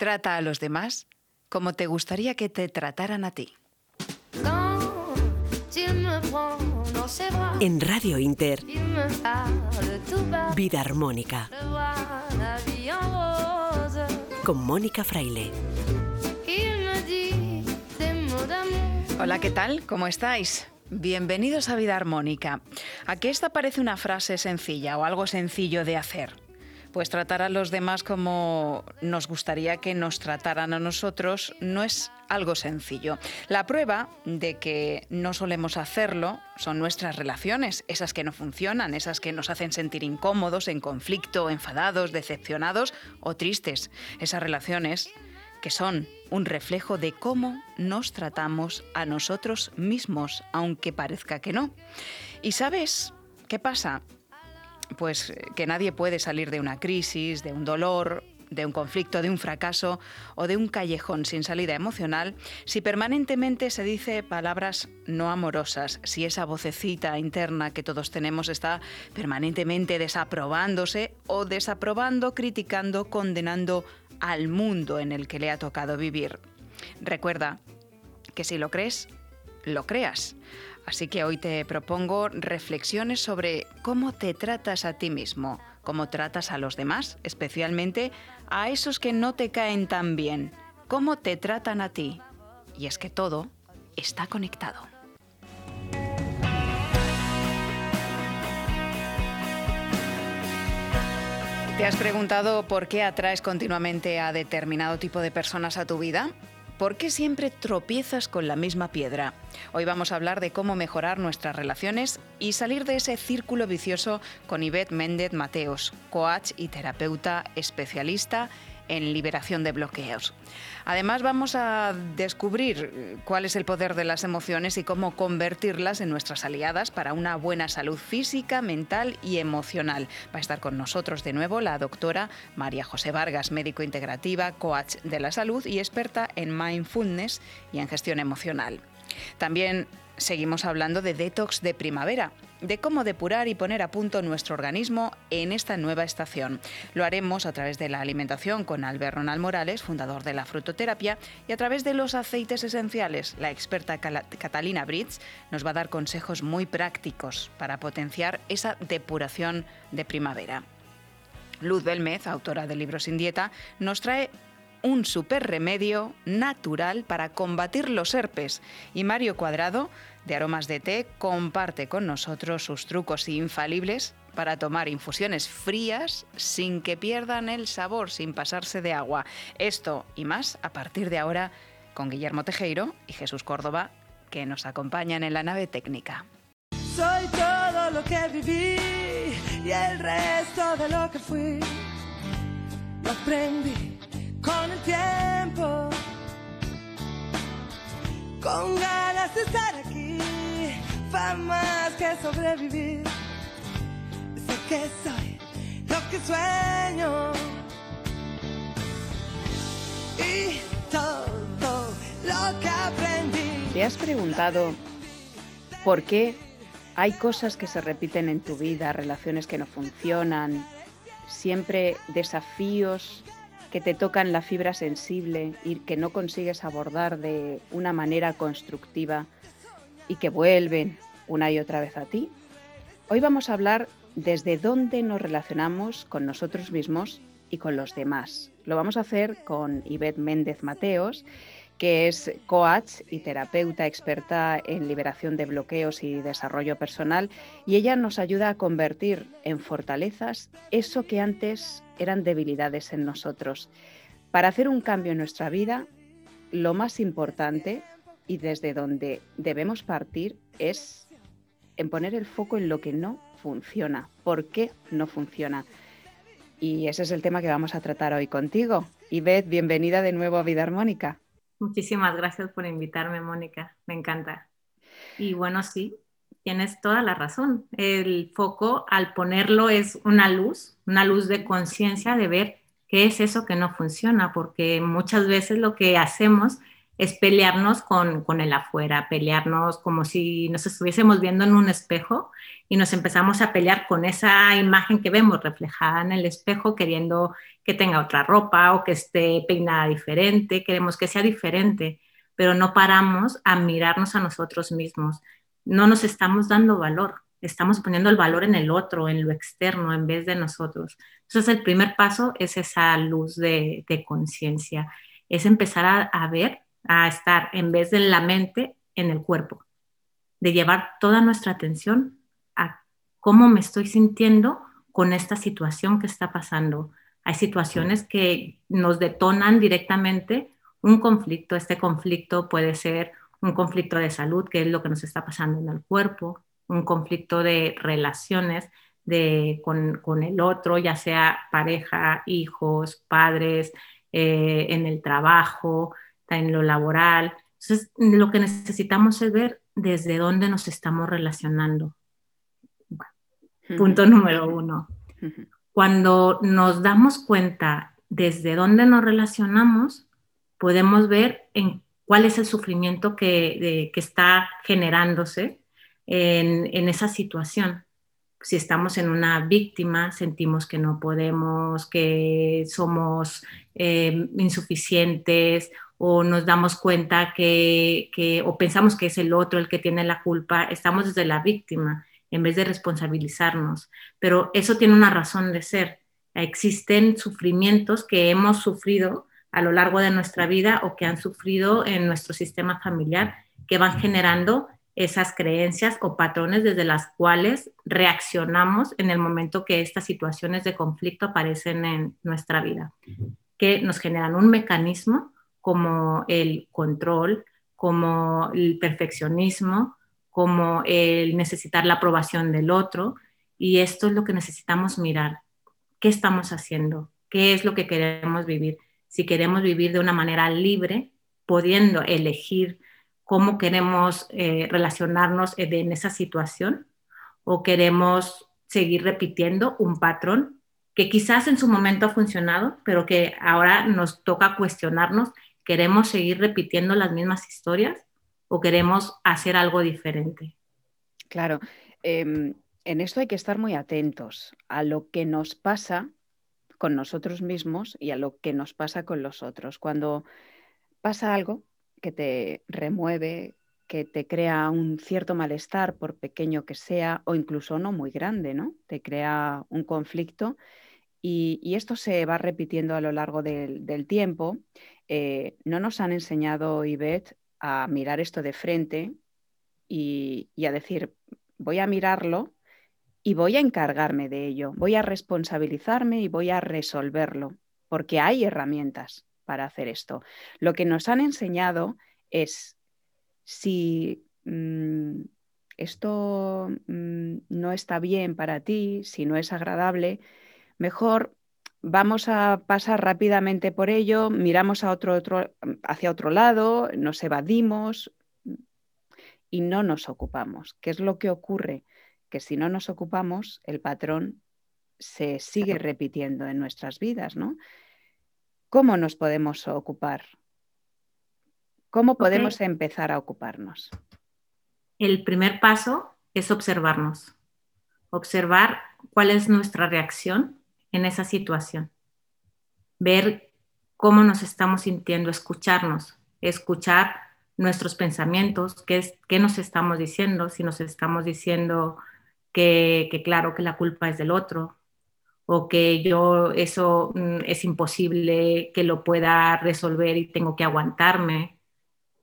Trata a los demás como te gustaría que te trataran a ti. En Radio Inter, Vida Armónica. Con Mónica Fraile. Hola, ¿qué tal? ¿Cómo estáis? Bienvenidos a Vida Armónica. ¿A qué esta parece una frase sencilla o algo sencillo de hacer? Pues tratar a los demás como nos gustaría que nos trataran a nosotros no es algo sencillo. La prueba de que no solemos hacerlo son nuestras relaciones, esas que no funcionan, esas que nos hacen sentir incómodos, en conflicto, enfadados, decepcionados o tristes. Esas relaciones que son un reflejo de cómo nos tratamos a nosotros mismos, aunque parezca que no. ¿Y sabes qué pasa? Pues eh, que nadie puede salir de una crisis, de un dolor, de un conflicto, de un fracaso o de un callejón sin salida emocional si permanentemente se dice palabras no amorosas, si esa vocecita interna que todos tenemos está permanentemente desaprobándose o desaprobando, criticando, condenando al mundo en el que le ha tocado vivir. Recuerda que si lo crees, lo creas. Así que hoy te propongo reflexiones sobre cómo te tratas a ti mismo, cómo tratas a los demás, especialmente a esos que no te caen tan bien, cómo te tratan a ti. Y es que todo está conectado. ¿Te has preguntado por qué atraes continuamente a determinado tipo de personas a tu vida? ¿Por qué siempre tropiezas con la misma piedra? Hoy vamos a hablar de cómo mejorar nuestras relaciones y salir de ese círculo vicioso con Ivette Méndez Mateos, coach y terapeuta especialista en liberación de bloqueos. Además vamos a descubrir cuál es el poder de las emociones y cómo convertirlas en nuestras aliadas para una buena salud física, mental y emocional. Va a estar con nosotros de nuevo la doctora María José Vargas, médico integrativa, coach de la salud y experta en mindfulness y en gestión emocional. También seguimos hablando de detox de primavera, de cómo depurar y poner a punto nuestro organismo en esta nueva estación. Lo haremos a través de la alimentación con Albert Ronald Morales, fundador de la frutoterapia, y a través de los aceites esenciales. La experta Catalina Brits nos va a dar consejos muy prácticos para potenciar esa depuración de primavera. Luz Belmez, autora de Libros sin Dieta, nos trae un super remedio natural para combatir los herpes. Y Mario Cuadrado de Aromas de Té comparte con nosotros sus trucos infalibles para tomar infusiones frías sin que pierdan el sabor, sin pasarse de agua. Esto y más a partir de ahora con Guillermo Tejeiro y Jesús Córdoba, que nos acompañan en la nave técnica. Soy todo lo que viví y el resto de lo que fui. Lo aprendí con el tiempo, con ganas de estar aquí más que sobrevivir. Sé que soy lo que sueño. Y todo lo que aprendí. ¿Te has preguntado por qué hay cosas que se repiten en tu vida, relaciones que no funcionan, siempre desafíos que te tocan la fibra sensible y que no consigues abordar de una manera constructiva? y que vuelven una y otra vez a ti. Hoy vamos a hablar desde dónde nos relacionamos con nosotros mismos y con los demás. Lo vamos a hacer con Ivette Méndez Mateos, que es coach y terapeuta experta en liberación de bloqueos y desarrollo personal, y ella nos ayuda a convertir en fortalezas eso que antes eran debilidades en nosotros. Para hacer un cambio en nuestra vida, lo más importante y desde donde debemos partir es en poner el foco en lo que no funciona, por qué no funciona. Y ese es el tema que vamos a tratar hoy contigo. Y Beth, bienvenida de nuevo a Vida Armónica. Muchísimas gracias por invitarme, Mónica. Me encanta. Y bueno, sí, tienes toda la razón. El foco, al ponerlo, es una luz, una luz de conciencia de ver qué es eso que no funciona, porque muchas veces lo que hacemos es pelearnos con, con el afuera, pelearnos como si nos estuviésemos viendo en un espejo y nos empezamos a pelear con esa imagen que vemos reflejada en el espejo, queriendo que tenga otra ropa o que esté peinada diferente, queremos que sea diferente, pero no paramos a mirarnos a nosotros mismos. No nos estamos dando valor, estamos poniendo el valor en el otro, en lo externo, en vez de nosotros. Entonces el primer paso es esa luz de, de conciencia, es empezar a, a ver a estar en vez de la mente en el cuerpo, de llevar toda nuestra atención a cómo me estoy sintiendo con esta situación que está pasando. Hay situaciones que nos detonan directamente un conflicto. Este conflicto puede ser un conflicto de salud, que es lo que nos está pasando en el cuerpo, un conflicto de relaciones de, con, el otro, ya sea pareja, hijos, padres, eh, en el trabajo, en lo laboral. Entonces, lo que necesitamos es ver desde dónde nos estamos relacionando. punto número uno. Cuando nos damos cuenta desde dónde nos relacionamos, podemos ver en cuál es el sufrimiento que, que está generándose en, en, esa situación. Si estamos en una víctima, sentimos que no podemos, que somos eh, insuficientes o nos damos cuenta que, o pensamos que es el otro el que tiene la culpa, estamos desde la víctima en vez de responsabilizarnos. Pero eso tiene una razón de ser. Existen sufrimientos que hemos sufrido a lo largo de nuestra vida o que han sufrido en nuestro sistema familiar que van generando esas creencias o patrones desde las cuales reaccionamos en el momento que estas situaciones de conflicto aparecen en nuestra vida, que nos generan un mecanismo como el control, como el perfeccionismo, como el necesitar la aprobación del otro. Y esto es lo que necesitamos mirar. ¿Qué estamos haciendo? ¿Qué es lo que queremos vivir? Si queremos vivir de una manera libre, pudiendo elegir cómo queremos eh, relacionarnos en esa situación, o queremos seguir repitiendo un patrón que quizás en su momento ha funcionado, pero que ahora nos toca cuestionarnos ¿Queremos seguir repitiendo las mismas historias o queremos hacer algo diferente? Claro, em, en esto hay que estar muy atentos a lo que nos pasa con nosotros mismos y a lo que nos pasa con los otros. Cuando pasa algo que te remueve, que te crea un cierto malestar, por pequeño que sea, o incluso no muy grande, ¿no? Te crea un conflicto y, esto se va repitiendo a lo largo del tiempo eh, no nos han enseñado, Ivette, a mirar esto de frente y, a decir, voy a mirarlo y voy a encargarme de ello, voy a responsabilizarme y voy a resolverlo, porque hay herramientas para hacer esto. Lo que nos han enseñado es si mm, esto mm, no está bien para ti, si no es agradable, mejor vamos a pasar rápidamente por ello, miramos a otro, otro, hacia otro lado, nos evadimos y no nos ocupamos. ¿Qué es lo que ocurre? Que si no nos ocupamos, el patrón se sigue repitiendo en nuestras vidas, ¿no? ¿Cómo nos podemos ocupar? ¿Cómo podemos empezar a ocuparnos? El primer paso es observarnos, observar cuál es nuestra reacción en esa situación. Ver cómo nos estamos sintiendo, escucharnos, escuchar nuestros pensamientos, qué, es, qué nos estamos diciendo, si nos estamos diciendo que, que, claro que la culpa es del otro o que yo eso mm, es imposible que lo pueda resolver y tengo que aguantarme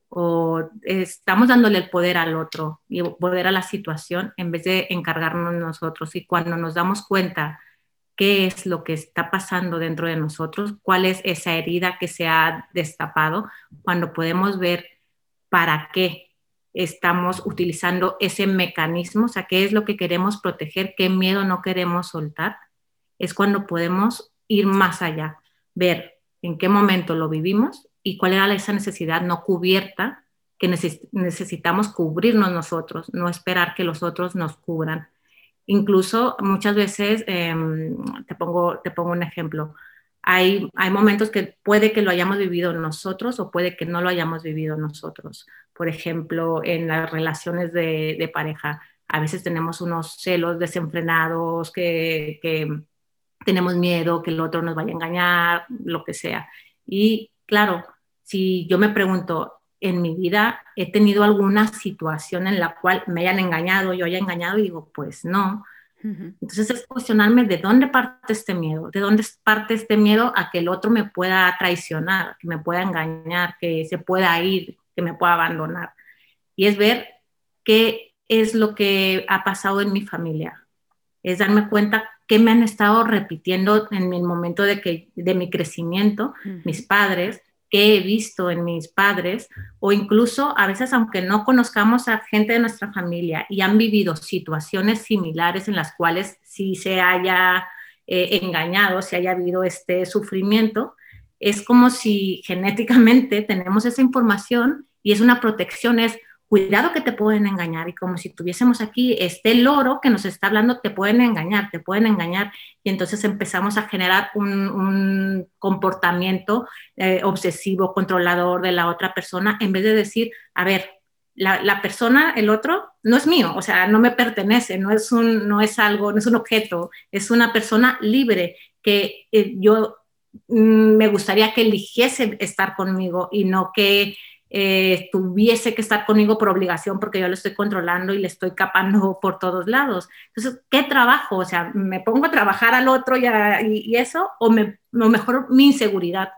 o estamos dándole el poder al otro y poder a la situación en vez de encargarnos nosotros y cuando nos damos cuenta qué es lo que está pasando dentro de nosotros, cuál es esa herida que se ha destapado, cuando podemos ver para qué estamos utilizando ese mecanismo, o sea, qué es lo que queremos proteger, qué miedo no queremos soltar, es cuando podemos ir más allá, ver en qué momento lo vivimos y cuál era esa necesidad no cubierta que necesitamos cubrirnos nosotros, no esperar que los otros nos cubran. Incluso muchas veces, em, te, pongo, te pongo un ejemplo, hay, hay momentos que puede que lo hayamos vivido nosotros o puede que no lo hayamos vivido nosotros. Por ejemplo, en las relaciones de, de pareja, a veces tenemos unos celos desenfrenados, que, que, tenemos miedo que el otro nos vaya a engañar, lo que sea. Y claro, si yo me pregunto, en mi vida he tenido alguna situación en la cual me hayan engañado, yo haya engañado y digo, pues no, entonces es cuestionarme de dónde parte este miedo, de dónde parte este miedo a que el otro me pueda traicionar, que me pueda engañar, que se pueda ir, que me pueda abandonar. Y es ver qué es lo que ha pasado en mi familia. Es darme cuenta qué me han estado repitiendo en el momento de, que, de mi crecimiento, mis padres, que he visto en mis padres o incluso a veces aunque no conozcamos a gente de nuestra familia y han vivido situaciones similares en las cuales sí se haya eh, engañado, si haya habido este sufrimiento, es como si genéticamente tenemos esa información y es una protección, cuidado que te pueden engañar y como si tuviésemos aquí este loro que nos está hablando, te pueden engañar, te pueden engañar y entonces empezamos a generar un, comportamiento eh, obsesivo, controlador de la otra persona en vez de decir, a ver, la, persona, el otro, no es mío, o sea, no me pertenece, no es, un, no es algo, no es un objeto, es una persona libre que eh, yo mm, me gustaría que eligiese estar conmigo y no que eh, tuviese que estar conmigo por obligación porque yo lo estoy controlando y le estoy capando por todos lados. Entonces, ¿qué trabajo? O sea, ¿me pongo a trabajar al otro y, y, eso? ¿O, me, mejor mi inseguridad?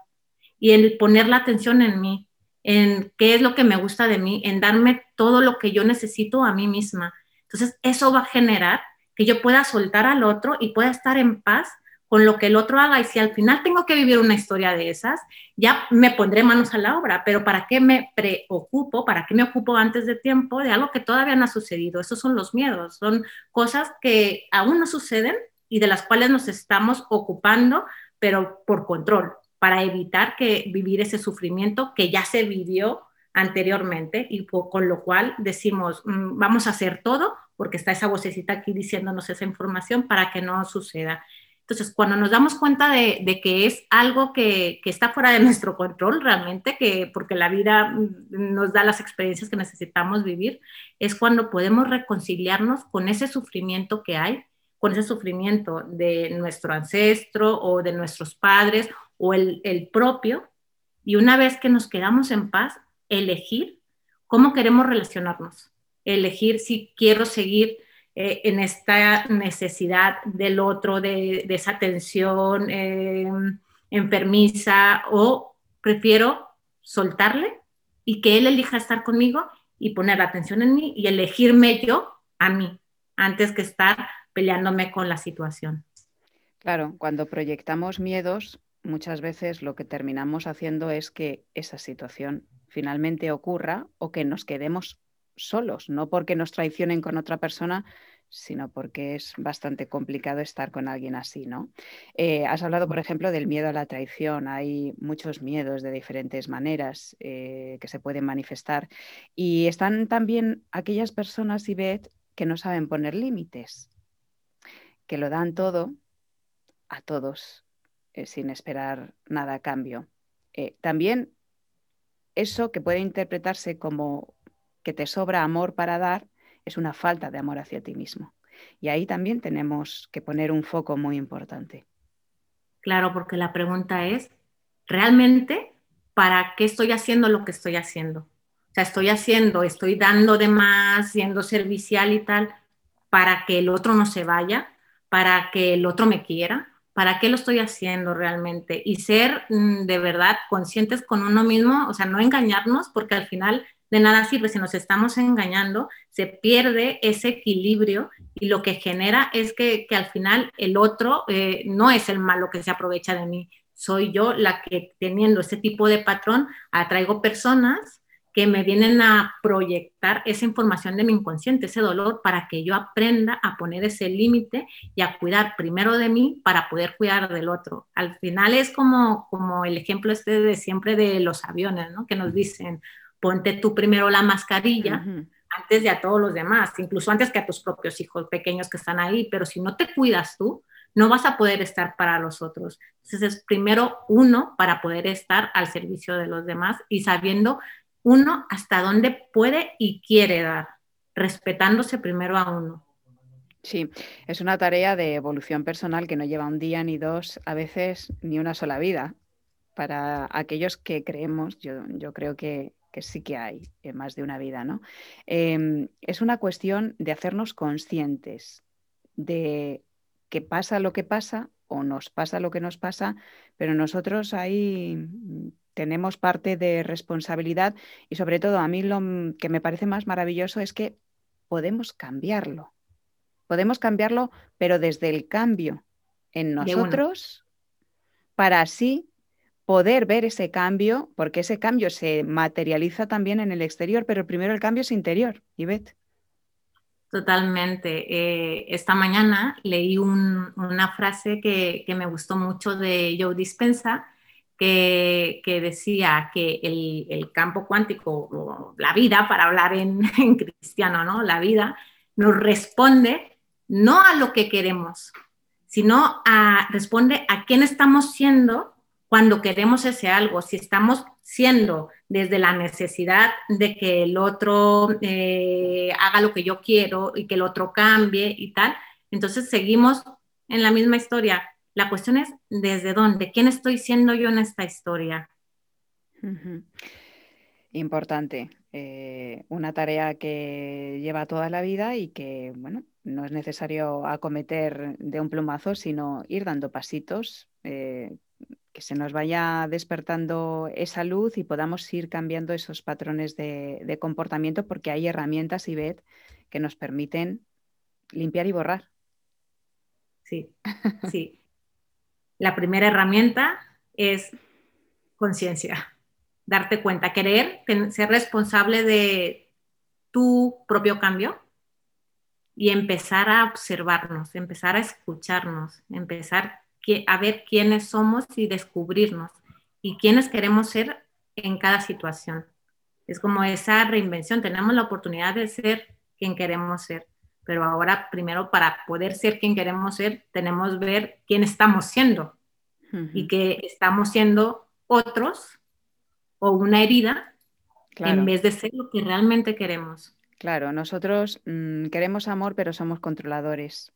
Y el poner la atención en mí, en qué es lo que me gusta de mí, en darme todo lo que yo necesito a mí misma. Entonces, eso va a generar que yo pueda soltar al otro y pueda estar en paz con lo que el otro haga y si al final tengo que vivir una historia de esas, ya me pondré manos a la obra, pero ¿para qué me preocupo? ¿Para qué me ocupo antes de tiempo de algo que todavía no ha sucedido? Esos son los miedos, son cosas que aún no suceden y de las cuales nos estamos ocupando, pero por control, para evitar que vivir ese sufrimiento que ya se vivió anteriormente y con lo cual decimos, mm, vamos a hacer todo porque está esa vocecita aquí diciéndonos esa información para que no suceda. Entonces, cuando nos damos cuenta de, que es algo que, está fuera de nuestro control realmente, que porque la vida mm, nos da las experiencias que necesitamos vivir, es cuando podemos reconciliarnos con ese sufrimiento que hay, con ese sufrimiento de nuestro ancestro o de nuestros padres o el, el propio. Y una vez que nos quedamos en paz, elegir cómo queremos relacionarnos, elegir si quiero seguir eh, en esta necesidad del otro, de, esa atención em, enfermiza, o prefiero soltarle y que él elija estar conmigo y poner la atención en mí y elegirme yo a mí, antes que estar peleándome con la situación. Claro, cuando proyectamos miedos, muchas veces lo que terminamos haciendo es que esa situación finalmente ocurra o que nos quedemos solos, no porque nos traicionen con otra persona, sino porque es bastante complicado estar con alguien así, ¿no? Eh, has hablado, por ejemplo, del miedo a la traición. Hay muchos miedos de diferentes maneras eh, que se pueden manifestar. Y están también aquellas personas, Ivette, que no saben poner límites, que lo dan todo a todos eh, sin esperar nada a cambio. también eso que puede interpretarse como que te sobra amor para dar, es una falta de amor hacia ti mismo. Y ahí también tenemos que poner un foco muy importante. Claro, porque la pregunta es, ¿realmente para qué estoy haciendo lo que estoy haciendo? O sea, estoy haciendo, estoy dando de más, siendo servicial y tal, para que el otro no se vaya, para que el otro me quiera, ¿para qué lo estoy haciendo realmente? Y ser mm, de verdad conscientes con uno mismo, o sea, no engañarnos, porque al final de nada sirve si nos estamos engañando, se pierde ese equilibrio y lo que genera es que, al final el otro eh, no es el malo que se aprovecha de mí, soy yo la que teniendo ese tipo de patrón atraigo personas que me vienen a proyectar esa información de mi inconsciente, ese dolor, para que yo aprenda a poner ese límite y a cuidar primero de mí para poder cuidar del otro. Al final es como, como el ejemplo este de siempre de los aviones, ¿no? Que nos dicen, ponte tú primero la mascarilla antes de a todos los demás, incluso antes que a tus propios hijos pequeños que están ahí, pero si no te cuidas tú, no vas a poder estar para los otros. Entonces es primero uno para poder estar al servicio de los demás y sabiendo uno hasta dónde puede y quiere dar, respetándose primero a uno. Sí, es una tarea de evolución personal que no lleva un día ni dos, a veces ni una sola vida. Para aquellos que creemos, yo, yo creo que, que, sí que hay eh, más de una vida, ¿no? Eh, es una cuestión de hacernos conscientes de que pasa lo que pasa o nos pasa lo que nos pasa, pero nosotros ahí tenemos parte de responsabilidad y sobre todo a mí lo que me parece más maravilloso es que podemos cambiarlo. Podemos cambiarlo, pero desde el cambio en nosotros para así poder ver ese cambio, porque ese cambio se materializa también en el exterior, pero primero el cambio es interior, Ivette. Totalmente. Eh, esta mañana leí una frase que, me gustó mucho de Joe Dispensa, que, decía que el, campo cuántico, la vida, para hablar en, cristiano, ¿no? La vida nos responde no a lo que queremos, sino a, responde a quién estamos siendo cuando queremos ese algo. Si estamos siendo desde la necesidad de que el otro eh, haga lo que yo quiero y que el otro cambie y tal, entonces seguimos en la misma historia. La cuestión es desde dónde, quién estoy siendo yo en esta historia. Importante. Eh, una tarea que lleva toda la vida y que, bueno, no es necesario acometer de un plumazo, sino ir dando pasitos, eh, se nos vaya despertando esa luz y podamos ir cambiando esos patrones de, comportamiento, porque hay herramientas, ved que nos permiten limpiar y borrar. Sí, sí. La primera herramienta es conciencia, darte cuenta, querer ser responsable de tu propio cambio y empezar a observarnos, empezar a escucharnos, empezar a ver quiénes somos y descubrirnos y quiénes queremos ser en cada situación. Es como esa reinvención, tenemos la oportunidad de ser quien queremos ser, pero ahora primero para poder ser quien queremos ser, tenemos que ver quién estamos siendo y que estamos siendo otros o una herida en vez de ser lo que realmente queremos. Claro, nosotros mm, queremos amor, pero somos controladores.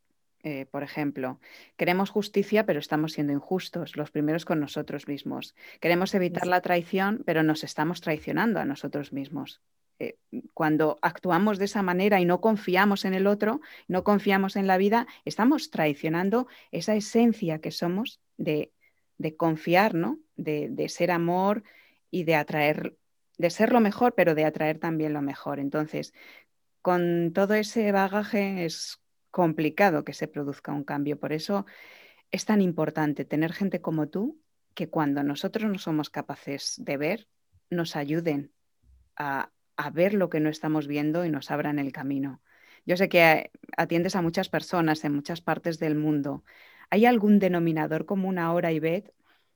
Eh, por ejemplo, queremos justicia, pero estamos siendo injustos, los primeros con nosotros mismos. Queremos evitar la traición, pero nos estamos traicionando a nosotros mismos. Eh, cuando actuamos de esa manera y no confiamos en el otro, no confiamos en la vida, estamos traicionando esa esencia que somos de, confiar, ¿no? De, de, ser amor y de atraer de ser lo mejor, pero de atraer también lo mejor. Entonces, con todo ese bagaje es complicado que se produzca un cambio. Por eso es tan importante tener gente como tú que cuando nosotros no somos capaces de ver, nos ayuden a, a ver lo que no estamos viendo y nos abran el camino. Yo sé que atiendes a muchas personas en muchas partes del mundo. ¿Hay algún denominador común ahora, Ivette,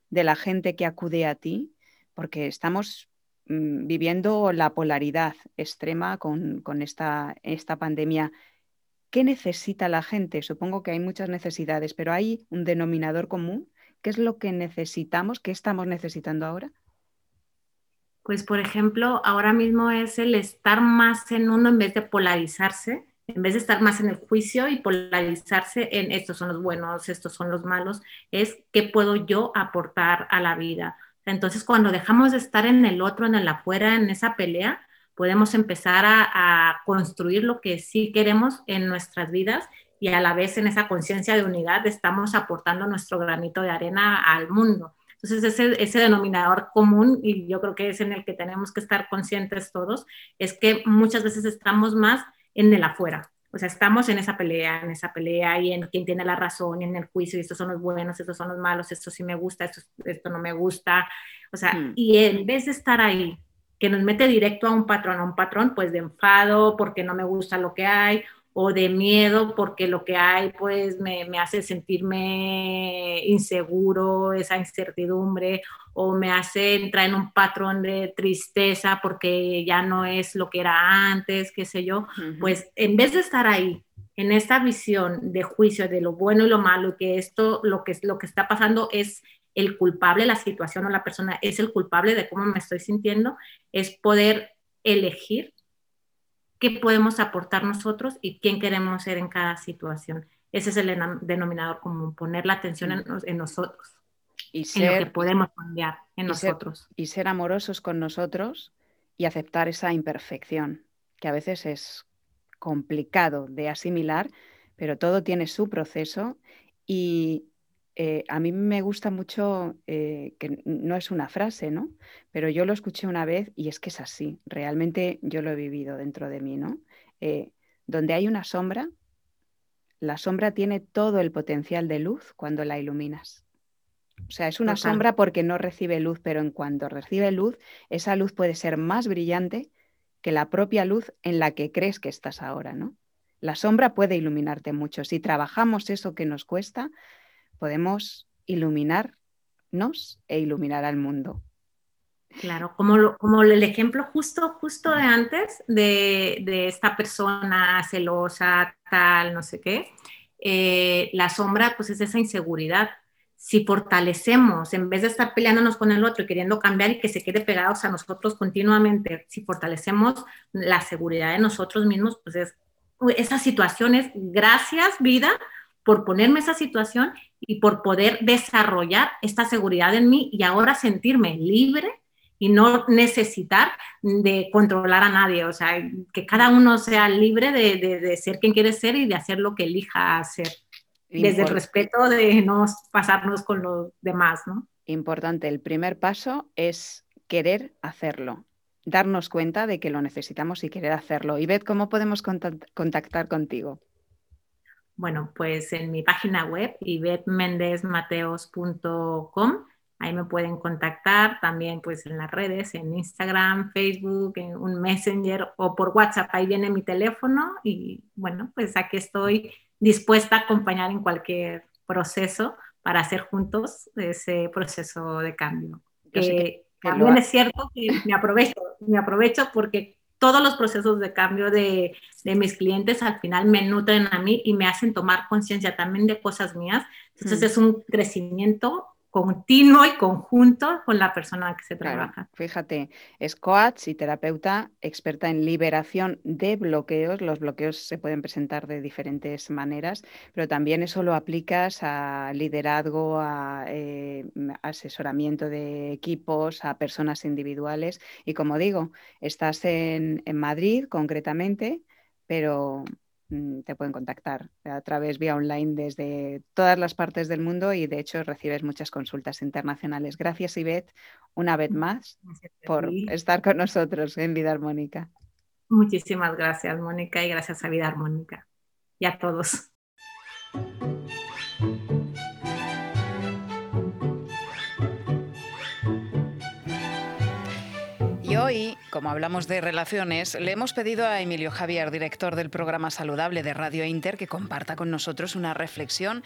de la gente que acude a ti? Porque estamos Mm, viviendo la polaridad extrema con, esta, esta pandemia. ¿Qué necesita la gente? Supongo que hay muchas necesidades, pero ¿hay un denominador común? ¿Qué es lo que necesitamos? ¿Qué estamos necesitando ahora? Pues, por ejemplo, ahora mismo es el estar más en uno en vez de polarizarse, en vez de estar más en el juicio y polarizarse en estos son los buenos, estos son los malos, es qué puedo yo aportar a la vida. Entonces, cuando dejamos de estar en el otro, en el afuera, en esa pelea, podemos empezar a, construir lo que sí queremos en nuestras vidas y a la vez en esa conciencia de unidad estamos aportando nuestro granito de arena al mundo. Entonces, ese, ese, denominador común, y yo creo que es en el que tenemos que estar conscientes todos, es que muchas veces estamos más en el afuera. O sea, estamos en esa pelea, en esa pelea y en quién tiene la razón y en el juicio, y estos son los buenos, estos son los malos, esto sí me gusta, esto, esto no me gusta. O sea, hmm. y en vez de estar ahí, que nos mete directo a un patrón, a un patrón pues de enfado porque no me gusta lo que hay, o de miedo porque lo que hay pues me, me, hace sentirme inseguro, esa incertidumbre, o me hace entrar en un patrón de tristeza porque ya no es lo que era antes, qué sé yo, pues en vez de estar ahí en esta visión de juicio de lo bueno y lo malo, que esto, lo que, lo que está pasando es el culpable, la situación o la persona es el culpable de cómo me estoy sintiendo, es poder elegir qué podemos aportar nosotros y quién queremos ser en cada situación. Ese es el denominador común, poner la atención en, nosotros y ser, en lo que podemos cambiar en nosotros. y ser amorosos con nosotros y aceptar esa imperfección, que a veces es complicado de asimilar, pero todo tiene su proceso y eh, a mí me gusta mucho, eh, que no es una frase, ¿no? Pero yo lo escuché una vez y es que es así, realmente yo lo he vivido dentro de mí, ¿no? Eh, donde hay una sombra, la sombra tiene todo el potencial de luz cuando la iluminas. O sea, es una sombra porque no recibe luz, pero en cuanto recibe luz, esa luz puede ser más brillante que la propia luz en la que crees que estás ahora, ¿no? La sombra puede iluminarte mucho. Si trabajamos eso que nos cuesta, podemos iluminarnos e iluminar al mundo. Claro, como, como el ejemplo justo, justo de antes de, esta persona celosa, tal, no sé qué, eh, la sombra pues es esa inseguridad. Si fortalecemos, en vez de estar peleándonos con el otro y queriendo cambiar y que se quede pegados a nosotros continuamente, si fortalecemos la seguridad de nosotros mismos, pues es esas situaciones, gracias vida por ponerme esa situación y por poder desarrollar esta seguridad en mí y ahora sentirme libre y no necesitar de controlar a nadie, o sea, que cada uno sea libre de, ser quien quiere ser y de hacer lo que elija hacer, desde el respeto de no pasarnos con los demás, ¿no? Importante, el primer paso es querer hacerlo, darnos cuenta de que lo necesitamos y querer hacerlo. Y Beth, ¿cómo podemos contactar contigo? Bueno, pues en mi página web, ivetmendezmateos.com, ahí me pueden contactar, también pues en las redes, en Instagram, Facebook, en un Messenger o por WhatsApp, ahí viene mi teléfono y bueno, pues aquí estoy dispuesta a acompañar en cualquier proceso para hacer juntos ese proceso de cambio. Que, también es cierto que me aprovecho, me aprovecho porque todos los procesos de cambio de, mis clientes al final me nutren a mí y me hacen tomar conciencia también de cosas mías. Entonces es un crecimiento continuo y conjunto con la persona que se trabaja. fíjate, es coach y terapeuta experta en liberación de bloqueos. Los bloqueos se pueden presentar de diferentes maneras, pero también eso lo aplicas a liderazgo, a eh, asesoramiento de equipos, a personas individuales. Y como digo, estás en, en Madrid concretamente, pero te pueden contactar a través vía online desde todas las partes del mundo y de hecho recibes muchas consultas internacionales. Gracias, Ivette, una vez más por estar con nosotros en Vida Armónica. Muchísimas gracias, Mónica, y gracias a Vida Armónica y a todos. Hoy, como hablamos de relaciones, le hemos pedido a Emilio Javier, director del programa Saludable de Radio Inter, que comparta con nosotros una reflexión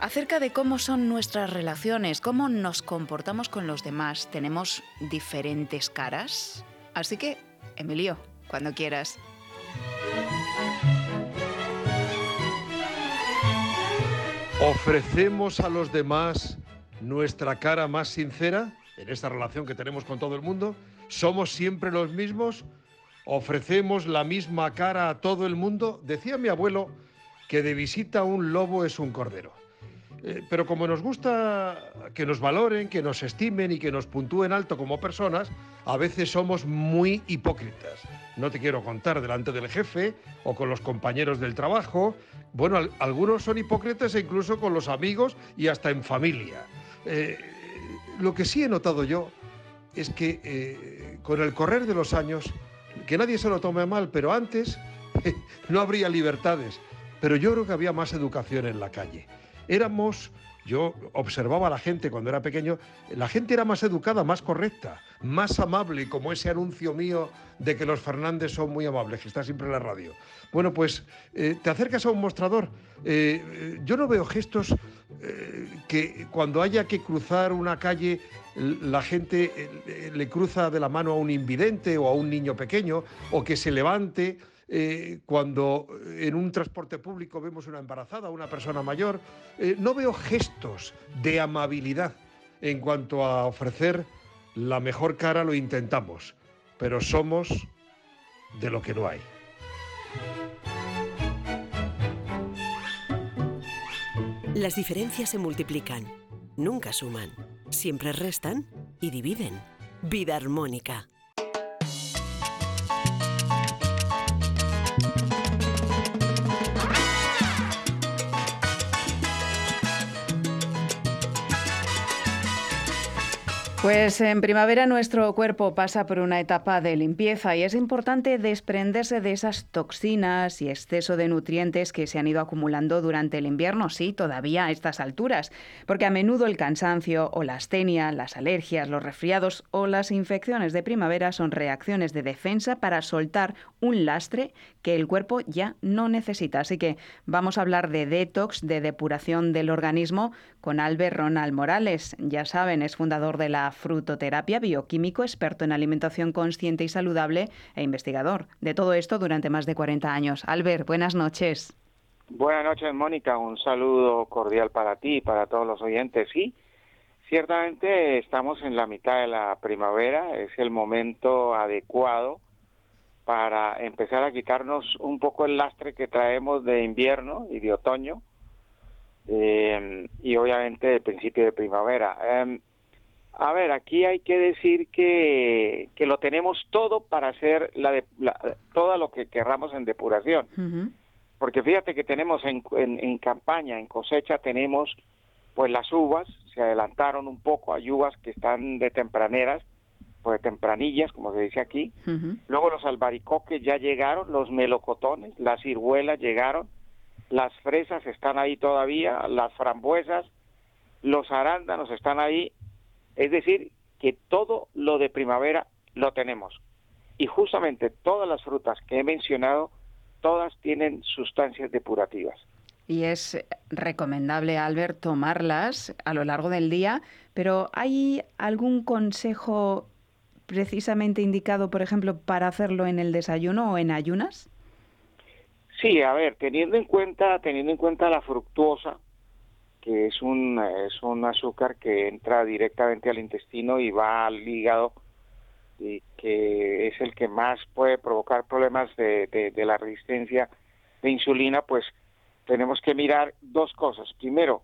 acerca de cómo son nuestras relaciones, cómo nos comportamos con los demás. ¿Tenemos diferentes caras? Así que, Emilio, cuando quieras. ¿Ofrecemos a los demás nuestra cara más sincera en esta relación que tenemos con todo el mundo? ¿Somos siempre los mismos? ¿Ofrecemos la misma cara a todo el mundo? Decía mi abuelo que de visita un lobo es un cordero. Eh, pero como nos gusta que nos valoren, que nos estimen y que nos puntúen alto como personas, a veces somos muy hipócritas. No te quiero contar delante del jefe o con los compañeros del trabajo. Bueno, algunos son hipócritas e incluso con los amigos y hasta en familia. Eh, lo que sí he notado yo es que eh, con el correr de los años, que nadie se lo tome mal, pero antes no habría libertades, pero yo creo que había más educación en la calle. Éramos, yo observaba a la gente cuando era pequeño, la gente era más educada, más correcta. más amable, como ese anuncio mío de que los Fernández son muy amables, que está siempre en la radio. Bueno, pues eh, te acercas a un mostrador. Eh, eh, yo no veo gestos que cuando haya que cruzar una calle la gente le cruza de la mano a un invidente o a un niño pequeño, o que se levante cuando en un transporte público vemos una embarazada, una persona mayor. no veo gestos de amabilidad en cuanto a ofrecer la mejor cara, lo intentamos pero somos de lo que no hay. Las diferencias se multiplican, nunca suman, siempre restan y dividen. Vida armónica. Pues en primavera nuestro cuerpo pasa por una etapa de limpieza y es importante desprenderse de esas toxinas y exceso de nutrientes que se han ido acumulando durante el invierno, sí, todavía a estas alturas, porque a menudo el cansancio o la astenia, las alergias, los resfriados o las infecciones de primavera son reacciones de defensa para soltar un lastre que el cuerpo ya no necesita. Así que vamos a hablar de detox, de depuración del organismo con Albert Ronald Morales. Ya saben, es fundador de la frutoterapia, bioquímico, experto en alimentación consciente y saludable e investigador de todo esto durante más de 40 años. Albert, buenas noches. Buenas noches, Mónica. Un saludo cordial para ti y para todos los oyentes. Sí, ciertamente estamos en la mitad de la primavera, es el momento adecuado para empezar a quitarnos un poco el lastre que traemos de invierno y de otoño eh, y obviamente el principio de primavera. Em, a ver, aquí hay que decir que, que lo tenemos todo para hacer la, de, todo lo que querramos en depuración. Porque fíjate que tenemos en, en, campaña, en cosecha, tenemos pues las uvas, se adelantaron un poco, hay uvas que están de tempraneras, pues de tempranillas, como se dice aquí. Luego los albaricoques ya llegaron, los melocotones, las ciruelas llegaron, las fresas están ahí todavía, las frambuesas, los arándanos están ahí es decir, que todo lo de primavera lo tenemos. Y justamente todas las frutas que he mencionado, todas tienen sustancias depurativas. Y es recomendable, Albert, tomarlas a lo largo del día, pero ¿hay algún consejo precisamente indicado, por ejemplo, para hacerlo en el desayuno o en ayunas? Sí, a ver, teniendo en cuenta, teniendo en cuenta la fructuosa, que es un, es un azúcar que entra directamente al intestino y va al hígado y que es el que más puede provocar problemas de, de, la resistencia de insulina, pues tenemos que mirar dos cosas. Primero,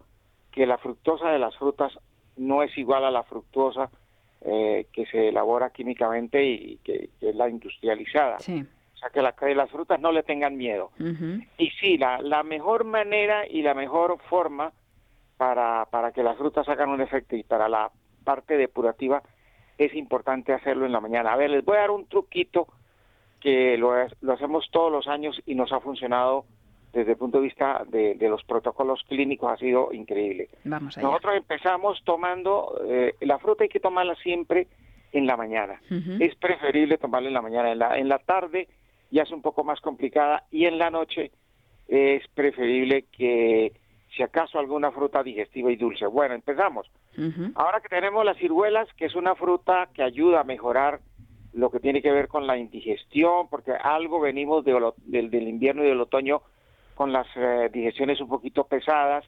que la fructosa de las frutas no es igual a la fructosa eh, que se elabora químicamente y que, es la industrializada. O sea, que, la, que, las frutas no le tengan miedo. Y sí, la, la mejor manera y la mejor forma para, para que las frutas hagan un efecto y para la parte depurativa es importante hacerlo en la mañana. A ver, les voy a dar un truquito que lo, lo hacemos todos los años y nos ha funcionado desde el punto de vista de, los protocolos clínicos, ha sido increíble. Vamos Nosotros empezamos tomando, eh, la fruta hay que tomarla siempre en la mañana. Es preferible tomarla en la mañana. En la, en la tarde ya es un poco más complicada y en la noche es preferible que si acaso alguna fruta digestiva y dulce. Bueno, empezamos. Ahora que tenemos las ciruelas, que es una fruta que ayuda a mejorar lo que tiene que ver con la indigestión, porque algo venimos de, del, invierno y del otoño con las eh, digestiones un poquito pesadas,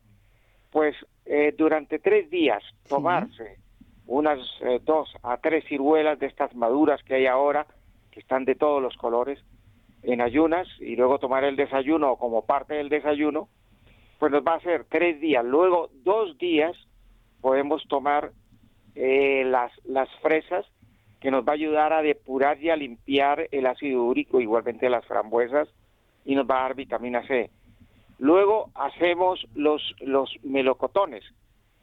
pues eh, durante tres días tomarse unas eh, dos a tres ciruelas de estas maduras que hay ahora, que están de todos los colores, en ayunas, y luego tomar el desayuno como parte del desayuno, pues nos va a hacer tres días. Luego, dos días, podemos tomar eh, las, las fresas, que nos va a ayudar a depurar y a limpiar el ácido úrico, igualmente las frambuesas, y nos va a dar vitamina C. Luego hacemos los, los melocotones,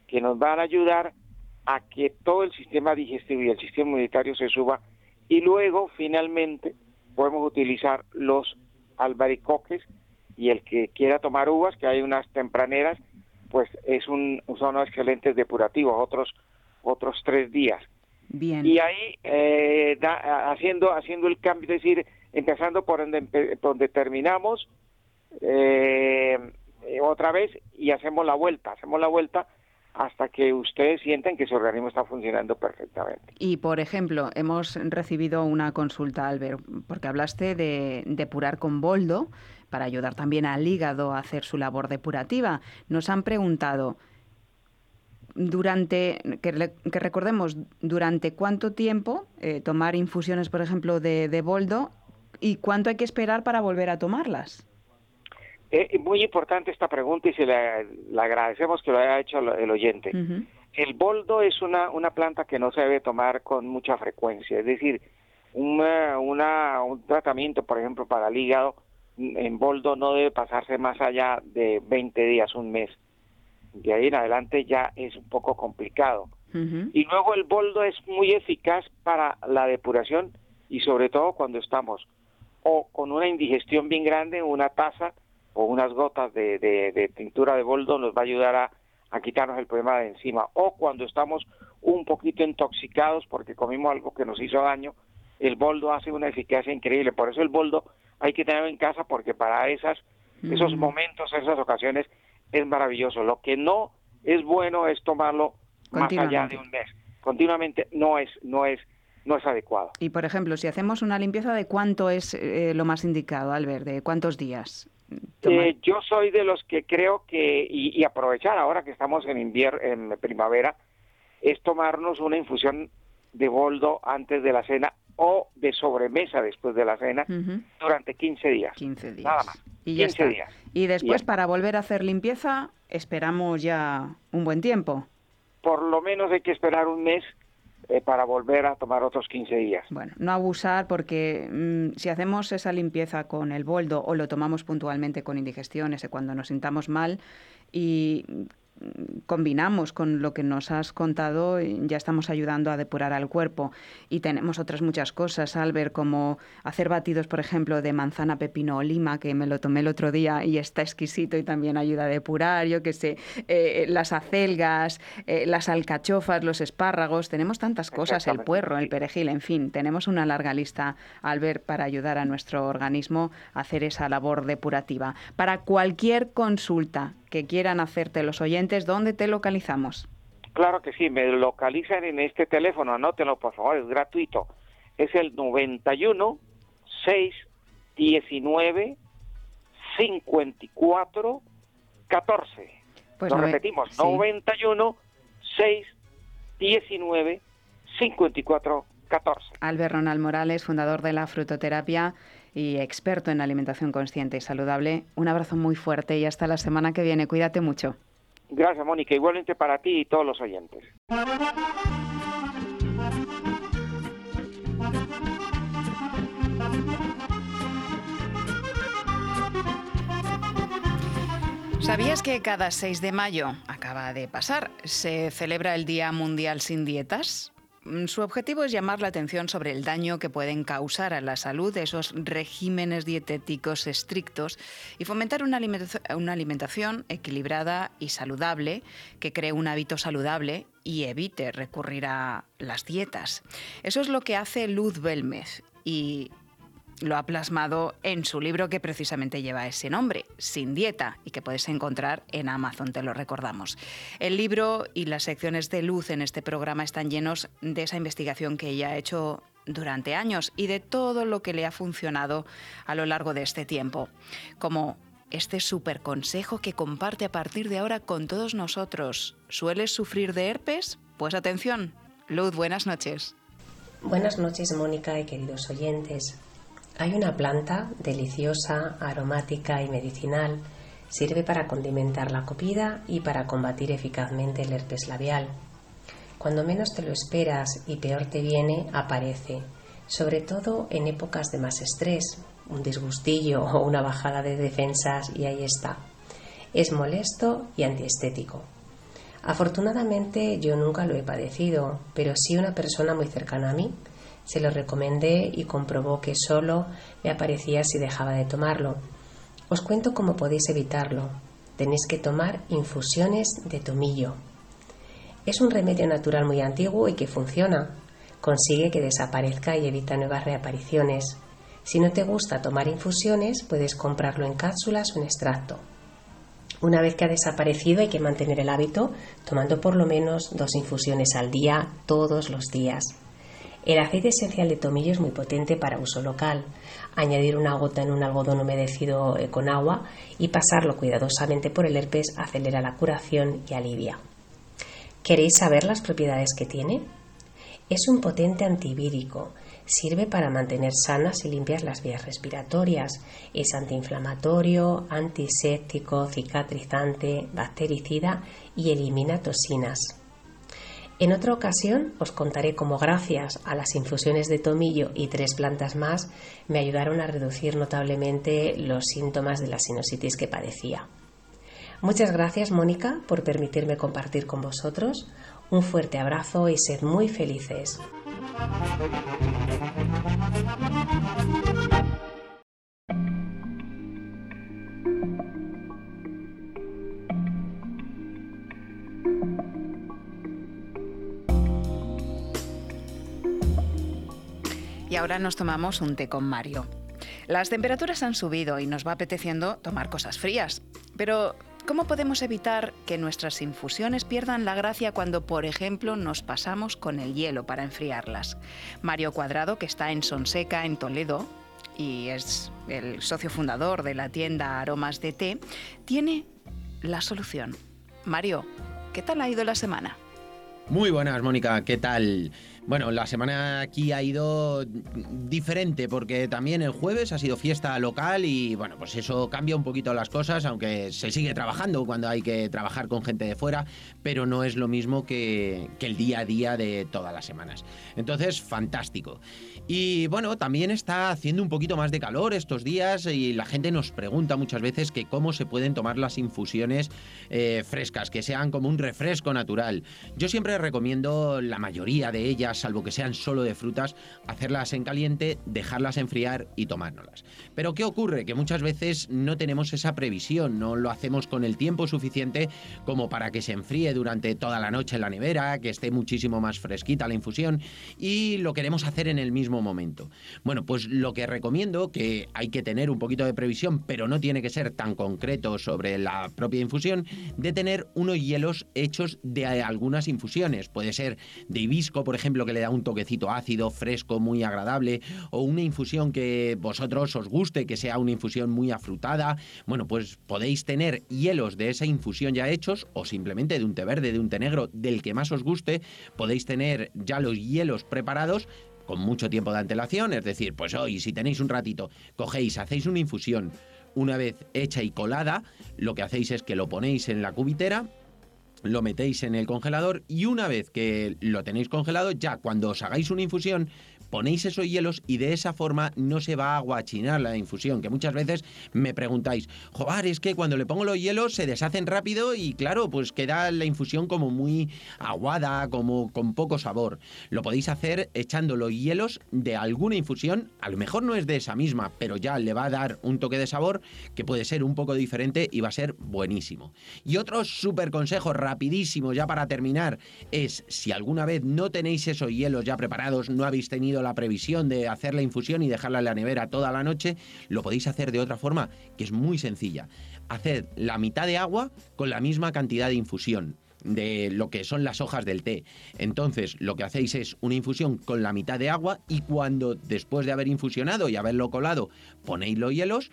que nos van a ayudar a que todo el sistema digestivo y el sistema inmunitario se suba. Y luego, finalmente, podemos utilizar los albaricoques, y el que quiera tomar uvas, que hay unas tempraneras, pues es un, son excelentes depurativos, otros, otros tres días. Bien. Y ahí eh, haciendo, haciendo el cambio, es decir, empezando por donde, donde terminamos, eh, otra vez y hacemos la vuelta, hacemos la vuelta hasta que ustedes sienten que su organismo está funcionando perfectamente. Y, por ejemplo, hemos recibido una consulta, Albert, porque hablaste de depurar con boldo para ayudar también al hígado a hacer su labor depurativa. Nos han preguntado, durante, que, recordemos, durante cuánto tiempo eh, tomar infusiones, por ejemplo, de, boldo y cuánto hay que esperar para volver a tomarlas. Eh, muy importante esta pregunta y se le, agradecemos que lo haya hecho el oyente. El boldo es una, una planta que no se debe tomar con mucha frecuencia, es decir, una, una, un tratamiento, por ejemplo, para el hígado en boldo no debe pasarse más allá de 20 días, un mes. De ahí en adelante ya es un poco complicado. Y luego el boldo es muy eficaz para la depuración y sobre todo cuando estamos o con una indigestión bien grande, una taza o unas gotas de, de, tintura de boldo nos va a ayudar a, a, quitarnos el problema de encima. O cuando estamos un poquito intoxicados porque comimos algo que nos hizo daño, el boldo hace una eficacia increíble. Por eso el boldo hay que tenerlo en casa porque para esas, esos momentos, esas ocasiones, es maravilloso. Lo que no es bueno es tomarlo más allá de un mes. Continuamente no es, no es, no es adecuado. Y por ejemplo, si hacemos una limpieza, ¿de cuánto es eh, lo más indicado, Albert? ¿De cuántos días? Eh, yo soy de los que creo que, y, aprovechar ahora que estamos en invierno, en primavera, es tomarnos una infusión de boldo antes de la cena o de sobremesa después de la cena durante 15 días. 15 días. Nada más. Y ya Días. Y después, para volver a hacer limpieza, esperamos ya un buen tiempo. Por lo menos hay que esperar un mes eh, para volver a tomar otros 15 días. Bueno, no abusar porque mm, si hacemos esa limpieza con el boldo o lo tomamos puntualmente con indigestión, ese cuando nos sintamos mal y combinamos con lo que nos has contado, ya estamos ayudando a depurar al cuerpo. Y tenemos otras muchas cosas, Albert, como hacer batidos, por ejemplo, de manzana, pepino o lima, que me lo tomé el otro día y está exquisito y también ayuda a depurar, yo qué sé, eh, las acelgas, eh, las alcachofas, los espárragos, tenemos tantas cosas, el puerro, el perejil, en fin, tenemos una larga lista, Albert, para ayudar a nuestro organismo a hacer esa labor depurativa. Para cualquier consulta que quieran hacerte los oyentes, ¿dónde te localizamos? Claro que sí, me localizan en este teléfono, anótenlo por favor, es gratuito. Es el 91 6 19 54 14. Pues Lo repetimos, 91 6 19 54 14. Albert Ronald Morales, fundador de la frutoterapia y experto en alimentación consciente y saludable. Un abrazo muy fuerte y hasta la semana que viene. Cuídate mucho. Gracias, Mónica. Igualmente para ti y todos los oyentes. ¿Sabías que cada 6 de mayo, acaba de pasar, se celebra el Día Mundial sin Dietas? Mm, su objetivo es llamar la atención sobre el daño que pueden causar a la salud esos regímenes dietéticos estrictos y fomentar una alimentación equilibrada y saludable que cree un hábito saludable y evite recurrir a las dietas. Eso es lo que hace Luz Belmez y lo ha plasmado en su libro que precisamente lleva ese nombre, Sin Dieta, y que puedes encontrar en Amazon, te lo recordamos. El libro y las secciones de luz en este programa están llenos de esa investigación que ella ha hecho durante años y de todo lo que le ha funcionado a lo largo de este tiempo, como este súper consejo que comparte a partir de ahora con todos nosotros. ¿Sueles sufrir de herpes? Pues atención. Luz, buenas noches. Buenas noches, Mónica y queridos oyentes. Hay una planta deliciosa, aromática y medicinal. Sirve para condimentar la comida y para combatir eficazmente el herpes labial. Cuando menos te lo esperas y peor te viene, aparece, sobre todo en épocas de más estrés, un disgustillo o una bajada de defensas y ahí está. Es molesto y antiestético. Afortunadamente yo nunca lo he padecido, pero sí una persona muy cercana a mí se lo recomendé y comprobó que solo me aparecía si dejaba de tomarlo. Os cuento cómo podéis evitarlo. Tenéis que tomar infusiones de tomillo. Es un remedio natural muy antiguo y que funciona. consigue que desaparezca y evita nuevas reapariciones. Si no te gusta tomar infusiones, puedes comprarlo en cápsulas o en extracto. Una vez que ha desaparecido hay que mantener el hábito tomando por lo menos dos infusiones al día todos los días. El aceite esencial de tomillo es muy potente para uso local. Añadir una gota en un algodón humedecido eh, con agua y pasarlo cuidadosamente por el herpes acelera la curación y alivia. ¿Queréis saber las propiedades que tiene? Es un potente antivírico, sirve para mantener sanas y limpias las vías respiratorias, es antiinflamatorio, antiséptico, cicatrizante, bactericida y elimina toxinas. En otra ocasión os contaré cómo gracias a las infusiones de tomillo y tres plantas más me ayudaron a reducir notablemente los síntomas de la sinusitis que padecía. Muchas gracias Mónica por permitirme compartir con vosotros. Un fuerte abrazo y sed muy felices. Y ahora nos tomamos un té con Mario. Las temperaturas han subido y nos va apeteciendo tomar cosas frías. Pero ¿Cómo podemos evitar que nuestras infusiones pierdan la gracia cuando, por ejemplo, nos pasamos con el hielo para enfriarlas? Mario Cuadrado, que está en Sonseca, en Toledo, y es el socio fundador de la tienda Aromas de Té, tiene la solución. Mario, ¿qué tal ha ido la semana? Muy buenas, Mónica, ¿qué tal? Bueno, la semana aquí ha ido diferente porque también el jueves ha sido fiesta local y bueno, pues eso cambia un poquito las cosas, aunque se sigue trabajando cuando hay que trabajar con gente de fuera, pero no es lo mismo que, el día a día de todas las semanas. Entonces, fantástico. Y bueno, también está haciendo un poquito más de calor estos días y la gente nos pregunta muchas veces que cómo se pueden tomar las infusiones eh, frescas, que sean como un refresco natural. Yo siempre recomiendo la mayoría de ellas, salvo que sean solo de frutas, hacerlas en caliente, dejarlas enfriar y tomárnoslas. Pero ¿qué ocurre? Que muchas veces no tenemos esa previsión, no lo hacemos con el tiempo suficiente como para que se enfríe durante toda la noche en la nevera, que esté muchísimo más fresquita la infusión y lo queremos hacer en el mismo momento. Bueno, pues lo que recomiendo, que hay que tener un poquito de previsión, pero no tiene que ser tan concreto sobre la propia infusión, de tener unos hielos hechos de algunas infusiones. Puede ser de hibisco, por ejemplo, que le da un toquecito ácido, fresco, muy agradable, o una infusión que vosotros os guste, que sea una infusión muy afrutada. Bueno, pues podéis tener hielos de esa infusión ya hechos, o simplemente de un té verde, de un té negro, del que más os guste. Podéis tener ya los hielos preparados con mucho tiempo de antelación, es decir, pues hoy si tenéis un ratito, cogéis, hacéis una infusión, una vez hecha y colada, lo que hacéis es que lo ponéis en la cubitera, lo metéis en el congelador y una vez que lo tenéis congelado, ya cuando os hagáis una infusión, ponéis esos hielos y de esa forma no se va a aguachinar la infusión, que muchas veces me preguntáis, joder, es que cuando le pongo los hielos se deshacen rápido y claro, pues queda la infusión como muy aguada, como con poco sabor. Lo podéis hacer echando los hielos de alguna infusión, a lo mejor no es de esa misma, pero ya le va a dar un toque de sabor que puede ser un poco diferente y va a ser buenísimo. Y otro súper consejo rapidísimo ya para terminar es si alguna vez no tenéis esos hielos ya preparados, no habéis tenido la previsión de hacer la infusión y dejarla en la nevera toda la noche, lo podéis hacer de otra forma, que es muy sencilla. Haced la mitad de agua con la misma cantidad de infusión de lo que son las hojas del té. Entonces, lo que hacéis es una infusión con la mitad de agua y cuando después de haber infusionado y haberlo colado, ponéis los hielos,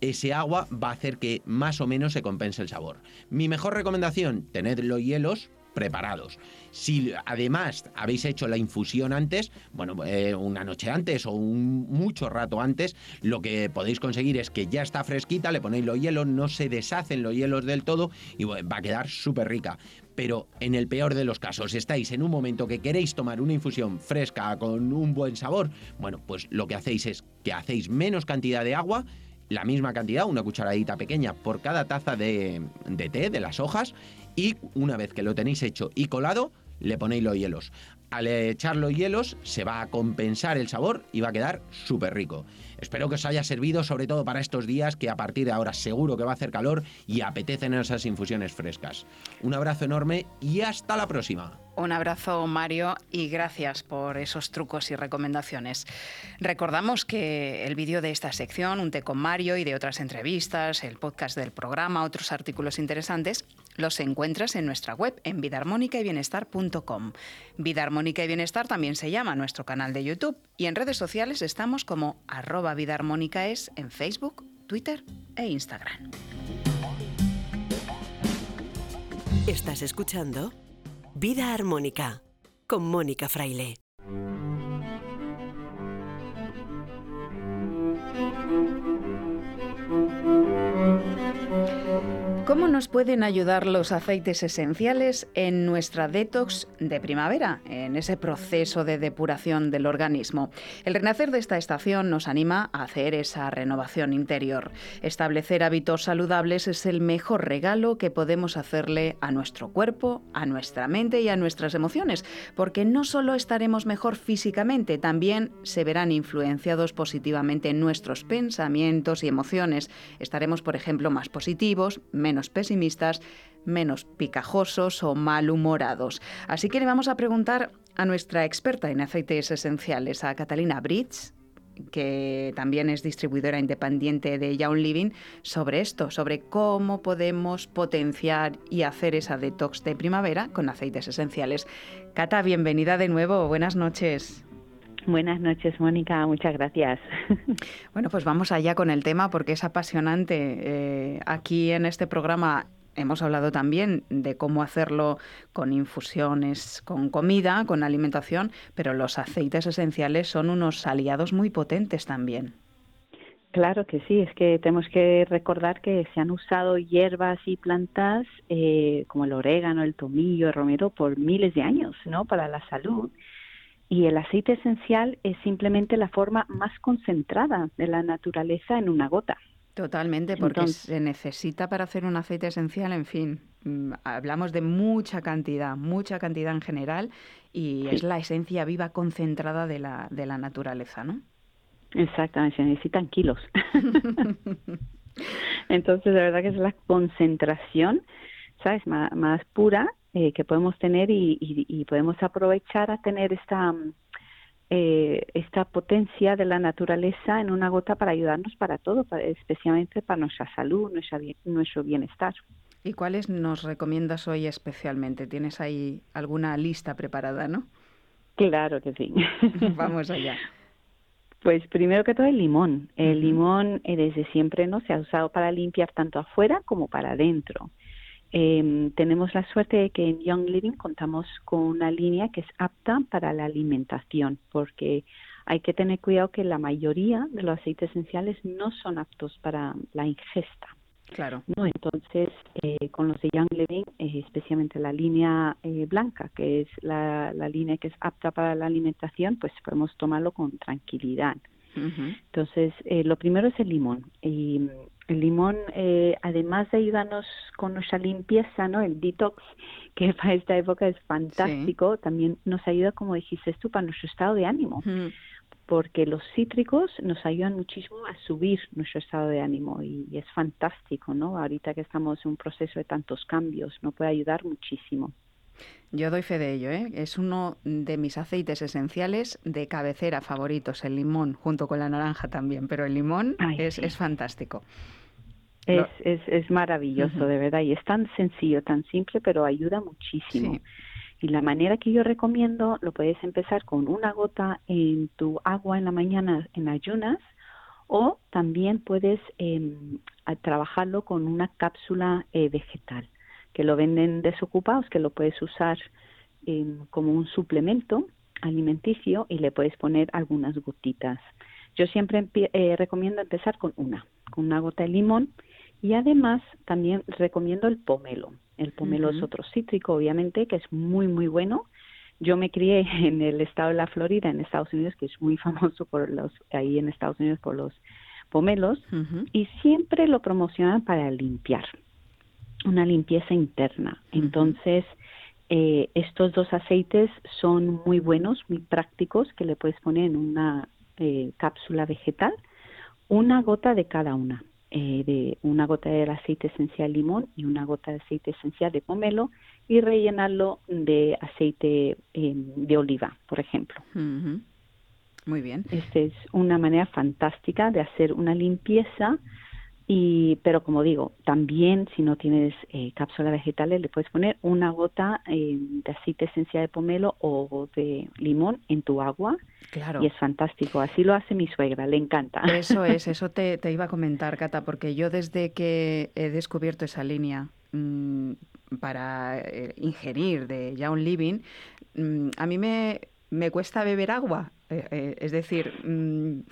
ese agua va a hacer que más o menos se compense el sabor. Mi mejor recomendación, tened los hielos preparados. Si además habéis hecho la infusión antes, bueno, eh, una noche antes o un mucho rato antes, lo que podéis conseguir es que ya está fresquita, le ponéis los hielos, no se deshacen los hielos del todo y va a quedar súper rica. Pero en el peor de los casos, estáis en un momento que queréis tomar una infusión fresca con un buen sabor, bueno, pues lo que hacéis es que hacéis menos cantidad de agua, la misma cantidad, una cucharadita pequeña por cada taza de, de té, de las hojas, y una vez que lo tenéis hecho y colado, le ponéis los hielos. Al echar los hielos se va a compensar el sabor y va a quedar súper rico. Espero que os haya servido sobre todo para estos días que a partir de ahora seguro que va a hacer calor y apetecen esas infusiones frescas. Un abrazo enorme y hasta la próxima. Un abrazo Mario y gracias por esos trucos y recomendaciones. Recordamos que el vídeo de esta sección, un té con Mario y de otras entrevistas, el podcast del programa, otros artículos interesantes, los encuentras en nuestra web en vidaarmónica-y-bienestar.com. Vida Armónica y Bienestar también se llama nuestro canal de YouTube y en redes sociales estamos como arroba es en Facebook, Twitter e Instagram. Estás escuchando Vida Armónica con Mónica Fraile. ¿Cómo nos pueden ayudar los aceites esenciales en nuestra detox de primavera, en ese proceso de depuración del organismo? El renacer de esta estación nos anima a hacer esa renovación interior. Establecer hábitos saludables es el mejor regalo que podemos hacerle a nuestro cuerpo, a nuestra mente y a nuestras emociones, porque no solo estaremos mejor físicamente, también se verán influenciados positivamente en nuestros pensamientos y emociones. Estaremos, por ejemplo, más positivos, menos pesimistas, menos picajosos o malhumorados. Así que le vamos a preguntar a nuestra experta en aceites esenciales, a Catalina Bridge, que también es distribuidora independiente de Young Living, sobre esto, sobre cómo podemos potenciar y hacer esa detox de primavera con aceites esenciales. Cata, bienvenida de nuevo, buenas noches. Buenas noches, Mónica. Muchas gracias. Bueno, pues vamos allá con el tema porque es apasionante. Eh, aquí en este programa hemos hablado también de cómo hacerlo con infusiones, con comida, con alimentación, pero los aceites esenciales son unos aliados muy potentes también. Claro que sí, es que tenemos que recordar que se han usado hierbas y plantas eh, como el orégano, el tomillo, el romero por miles de años, ¿no? Para la salud y el aceite esencial es simplemente la forma más concentrada de la naturaleza en una gota. Totalmente, porque se necesita para hacer un aceite esencial, en fin, mm, hablamos de mucha cantidad, mucha cantidad en general, y es la esencia viva concentrada de la, de la naturaleza, ¿no? Exactamente, se necesitan kilos. Entonces, de verdad que es la concentración, ¿sabes? más pura eh, que podemos tener y, podemos aprovechar a tener esta, eh, esta potencia de la naturaleza en una gota para ayudarnos para todo, especialmente para nuestra salud, nuestra, nuestro bienestar. ¿Y cuáles nos recomiendas hoy especialmente? ¿Tienes ahí alguna lista preparada, no? Claro que sí. Vamos allá. Pues primero que todo el limón. El limón eh, desde siempre no se ha usado para limpiar tanto afuera como para adentro. Eh, tenemos la suerte de que en Young Living contamos con una línea que es apta para la alimentación, porque hay que tener cuidado que la mayoría de los aceites esenciales no son aptos para la ingesta. Claro. ¿no? Entonces, eh, con los de Young Living, eh, especialmente la línea eh, blanca, que es la, la, línea que es apta para la alimentación, pues podemos tomarlo con tranquilidad. Entonces, eh, lo primero es el limón. Y el limón, eh, además de ayudarnos con nuestra limpieza, ¿no? El detox, que para esta época es fantástico, también nos ayuda, como dijiste tú, para nuestro estado de ánimo. Porque los cítricos nos ayudan muchísimo a subir nuestro estado de ánimo y, y es fantástico, ¿no? Ahorita que estamos en un proceso de tantos cambios, nos puede ayudar muchísimo. Yo doy fe de ello, ¿eh? es uno de mis aceites esenciales de cabecera favoritos, el limón, junto con la naranja también, pero el limón es, es fantástico. Es, es, es maravilloso, de verdad, y es tan sencillo, tan simple, pero ayuda muchísimo. Y la manera que yo recomiendo, lo puedes empezar con una gota en tu agua en la mañana en ayunas, o también puedes eh, trabajarlo con una cápsula eh, vegetal, que lo venden desocupados, que lo puedes usar eh, como un suplemento alimenticio y le puedes poner algunas gotitas. Yo siempre eh, recomiendo empezar con una, con una gota de limón y además también recomiendo el pomelo. El pomelo es otro cítrico, obviamente, que es muy, muy bueno. Yo me crié en el estado de la Florida, en Estados Unidos, que es muy famoso por los, ahí en Estados Unidos por los pomelos, y siempre lo promocionan para limpiar, una limpieza interna. Entonces, eh, estos dos aceites son muy buenos, muy prácticos, que le puedes poner en una eh, cápsula vegetal, una gota de cada una. Eh, de una gota del aceite esencial limón y una gota de aceite esencial de pomelo y rellenarlo de aceite em, de oliva, por ejemplo. Muy bien. Esta es una manera fantástica de hacer una limpieza y, pero como digo, también si no tienes eh, cápsulas vegetales, le puedes poner una gota eh, de aceite esencial de pomelo o de limón en tu agua. Claro. Y es fantástico. Así lo hace mi suegra, le encanta. Eso es, eso te, iba a comentar, Cata, porque yo desde que he descubierto esa línea mm, para eh, ingerir de un Living, mm, a mí me, me cuesta beber agua. es decir, mm,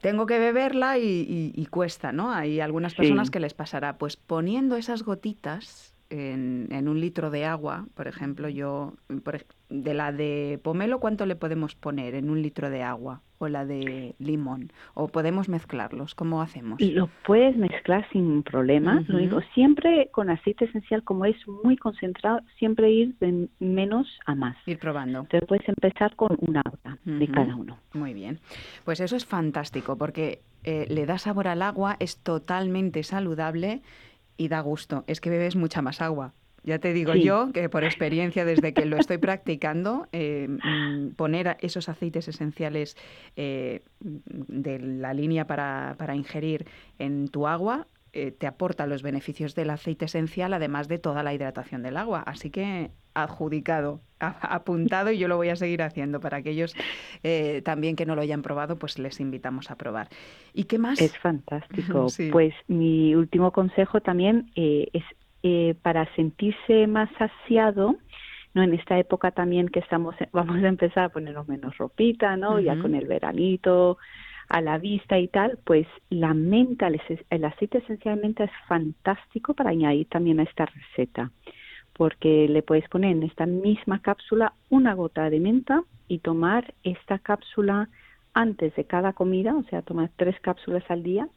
tengo que beberla y, cuesta, ¿no? Hay algunas personas que les pasará. Pues poniendo esas gotitas en, un litro de agua, por ejemplo, yo, de la de pomelo, ¿cuánto le podemos poner en un litro de agua? O la de limón. ¿O podemos mezclarlos? ¿Cómo hacemos? Lo puedes mezclar sin problema. Lo digo, siempre con aceite esencial, como es muy concentrado, siempre ir de menos a más. Ir probando. Entonces puedes empezar con una gota de cada uno. Muy bien. Pues eso es fantástico porque eh, le da sabor al agua, es totalmente saludable y da gusto. Es que bebes mucha más agua. Ya te digo yo que por experiencia desde que lo estoy practicando, eh, mm, poner esos aceites esenciales eh, de la línea para, para, ingerir en tu agua eh, te aporta los beneficios del aceite esencial, además de toda la hidratación del agua. Así que adjudicado, apuntado y yo lo voy a seguir haciendo. Para aquellos eh, también que no lo hayan probado, pues les invitamos a probar. ¿Y qué más? Es fantástico. Pues mi último consejo también eh, es para sentirse más saciado. ¿no? En esta época también que estamos, vamos a empezar a ponernos menos ropita, ¿no? Ya con el veranito, a la vista y tal, pues la menta, el aceite esencialmente es fantástico para añadir también a esta receta, porque le puedes poner en esta misma cápsula una gota de menta y tomar esta cápsula antes de cada comida, o sea, tomar tres cápsulas al día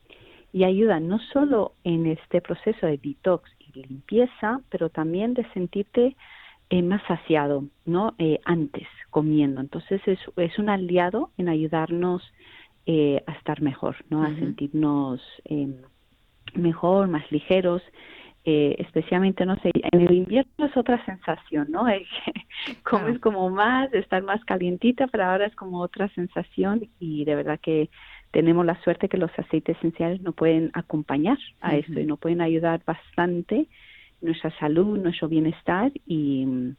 y ayuda no solo en este proceso de detox y limpieza, pero también de sentirte eh, más saciado, ¿no? Eh, antes comiendo. Entonces es, es un aliado en ayudarnos eh, a estar mejor, ¿no? A sentirnos eh, mejor, más ligeros. Eh, especialmente, no sé, en el invierno es otra sensación, ¿no? comes como más, estar más calientita, pero ahora es como otra sensación y de verdad que tenemos la suerte que los aceites esenciales nos pueden acompañar a esto y nos pueden ayudar bastante nuestra salud, nuestro bienestar y,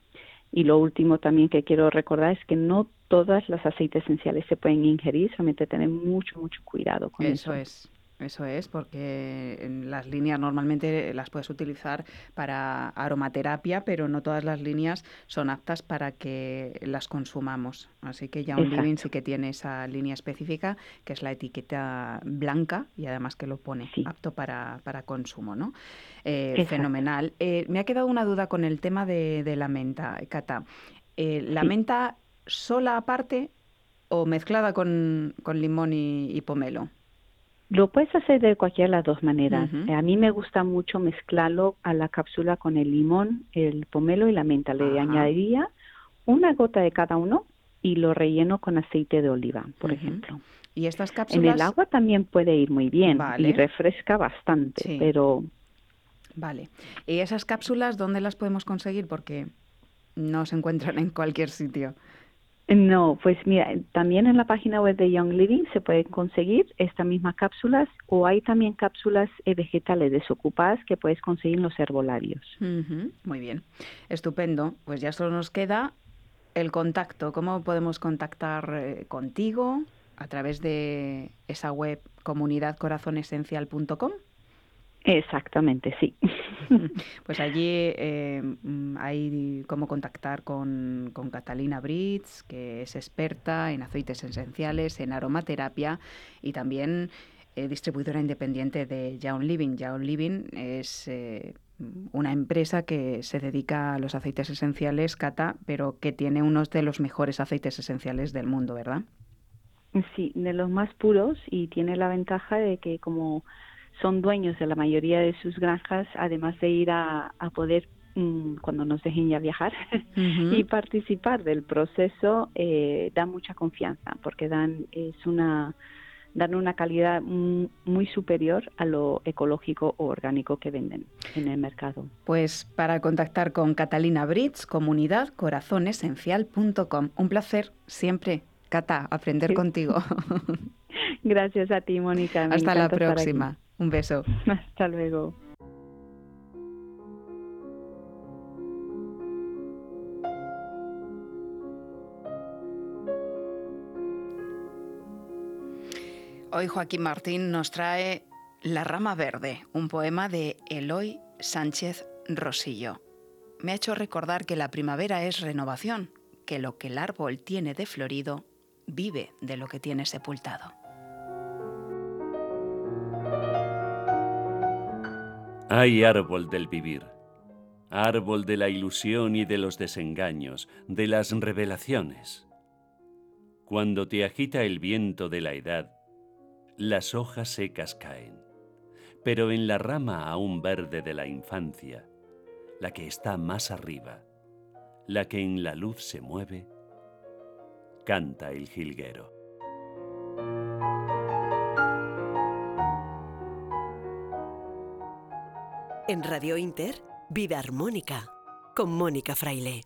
y lo último también que quiero recordar es que no todas las aceites esenciales se pueden ingerir, solamente tener mucho, mucho cuidado con eso. Eso es. Eso es, porque en las líneas normalmente las puedes utilizar para aromaterapia, pero no todas las líneas son aptas para que las consumamos. Así que ya un living sí que tiene esa línea específica, que es la etiqueta blanca y además que lo pone apto para, para, consumo, ¿no? Eh, fenomenal. Eh, me ha quedado una duda con el tema de, la menta, Cata. Eh, ¿La menta sola aparte o mezclada con, limón y pomelo? Lo puedes hacer de cualquiera de las dos maneras. A mí me gusta mucho mezclarlo a la cápsula con el limón, el pomelo y la menta. Le añadiría una gota de cada uno y lo relleno con aceite de oliva, por ejemplo. ¿Y estas cápsulas? En el agua también puede ir muy bien y refresca bastante, pero... Vale. ¿Y esas cápsulas dónde las podemos conseguir? Porque no se encuentran en cualquier sitio. No, pues mira, también en la página web de Young Living se pueden conseguir estas mismas cápsulas o hay también cápsulas eh, vegetales desocupadas que puedes conseguir en los herbolarios. Muy bien, estupendo. Pues ya solo nos queda el contacto. ¿Cómo podemos contactar eh, contigo? A través de esa web comunidadcorazonesencial.com. Exactamente, sí. Pues allí eh, mm, hay cómo contactar con, con, Catalina Brits, que es experta en aceites esenciales, en aromaterapia y también eh, distribuidora independiente de Jaun Living. Jaun Living es eh, una empresa que se dedica a los aceites esenciales, Cata, pero que tiene unos de los mejores aceites esenciales del mundo, ¿verdad? Sí, de los más puros y tiene la ventaja de que como son dueños de la mayoría de sus granjas, además de ir a, poder mm, cuando nos dejen ya viajar y participar del proceso, eh, da mucha confianza porque dan es una dan una calidad muy superior a lo ecológico o orgánico que venden en el mercado. Pues para contactar con Catalina Brits, comunidad corazonesencial.com. Un placer siempre, Cata, aprender contigo. Gracias a ti, Mónica. Hasta la próxima. Un beso. Hasta luego. Hoy Joaquín Martín nos trae La rama verde, un poema de Eloy Sánchez Rosillo. Me ha hecho recordar que la primavera es renovación, que lo que el árbol tiene de florido vive de lo que tiene sepultado. Hay árbol del vivir, árbol de la ilusión y de los desengaños, de las revelaciones. Cuando te agita el viento de la edad, las hojas secas caen, pero en la rama aún verde de la infancia, la que está más arriba, la que en la luz se mueve, canta el jilguero. En Radio Inter, Vida Armónica, con Mónica Fraile.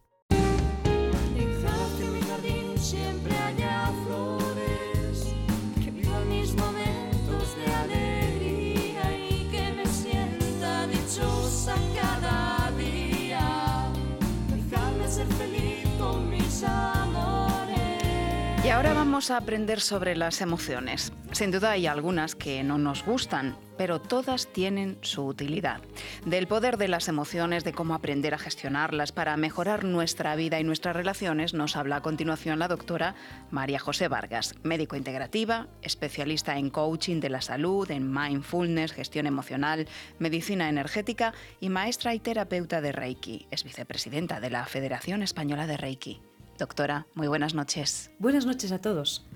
Y ahora vamos a aprender sobre las emociones. Sin duda hay algunas que no nos gustan, pero todas tienen su utilidad. Del poder de las emociones, de cómo aprender a gestionarlas para mejorar nuestra vida y nuestras relaciones, nos habla a continuación la doctora María José Vargas, médico integrativa, especialista en coaching de la salud, en mindfulness, gestión emocional, medicina energética y maestra y terapeuta de Reiki. Es vicepresidenta de la Federación Española de Reiki. Doctora, muy buenas noches. Buenas noches a todos.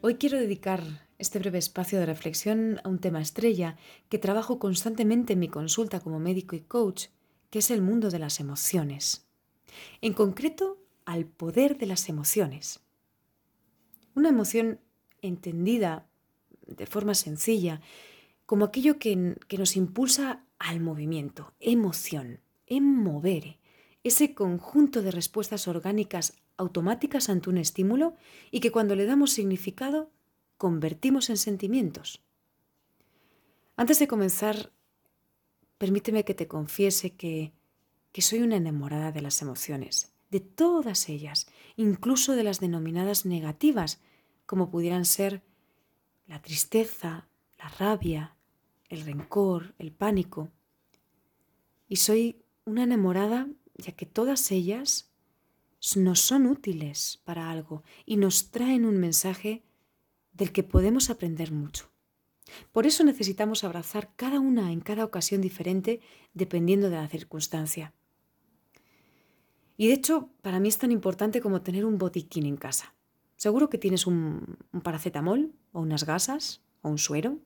Hoy quiero dedicar este breve espacio de reflexión a un tema estrella que trabajo constantemente en mi consulta como médico y coach, que es el mundo de las emociones. En concreto, al poder de las emociones. Una emoción entendida de forma sencilla como aquello que, que nos impulsa al movimiento, emoción, en movere, ese conjunto de respuestas orgánicas automáticas ante un estímulo y que cuando le damos significado convertimos en sentimientos. Antes de comenzar, permíteme que te confiese que, que soy una enamorada de las emociones, de todas ellas, incluso de las denominadas negativas, como pudieran ser la tristeza, la rabia, el rencor, el pánico. Y soy una enamorada ya que todas ellas nos son útiles para algo y nos traen un mensaje del que podemos aprender mucho. Por eso necesitamos abrazar cada una en cada ocasión diferente dependiendo de la circunstancia. Y de hecho, para mí es tan importante como tener un botiquín en casa. Seguro que tienes un, un paracetamol o unas gasas o un suero,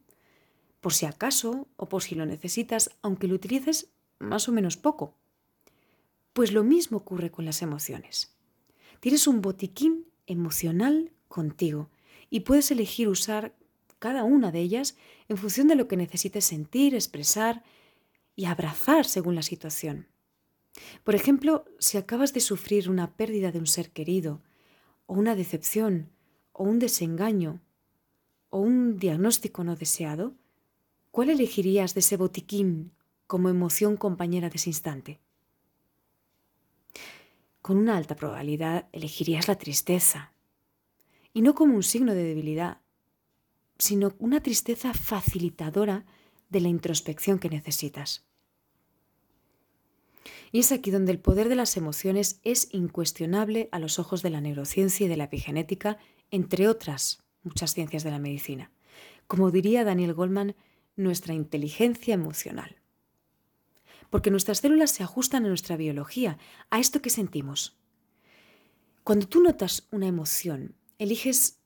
por si acaso o por si lo necesitas, aunque lo utilices más o menos poco. Pues lo mismo ocurre con las emociones. Tienes un botiquín emocional contigo y puedes elegir usar cada una de ellas en función de lo que necesites sentir, expresar y abrazar según la situación. Por ejemplo, si acabas de sufrir una pérdida de un ser querido, o una decepción, o un desengaño, o un diagnóstico no deseado, ¿cuál elegirías de ese botiquín como emoción compañera de ese instante? con una alta probabilidad elegirías la tristeza. Y no como un signo de debilidad, sino una tristeza facilitadora de la introspección que necesitas. Y es aquí donde el poder de las emociones es incuestionable a los ojos de la neurociencia y de la epigenética, entre otras muchas ciencias de la medicina. Como diría Daniel Goldman, nuestra inteligencia emocional porque nuestras células se ajustan a nuestra biología, a esto que sentimos. Cuando tú notas una emoción, eliges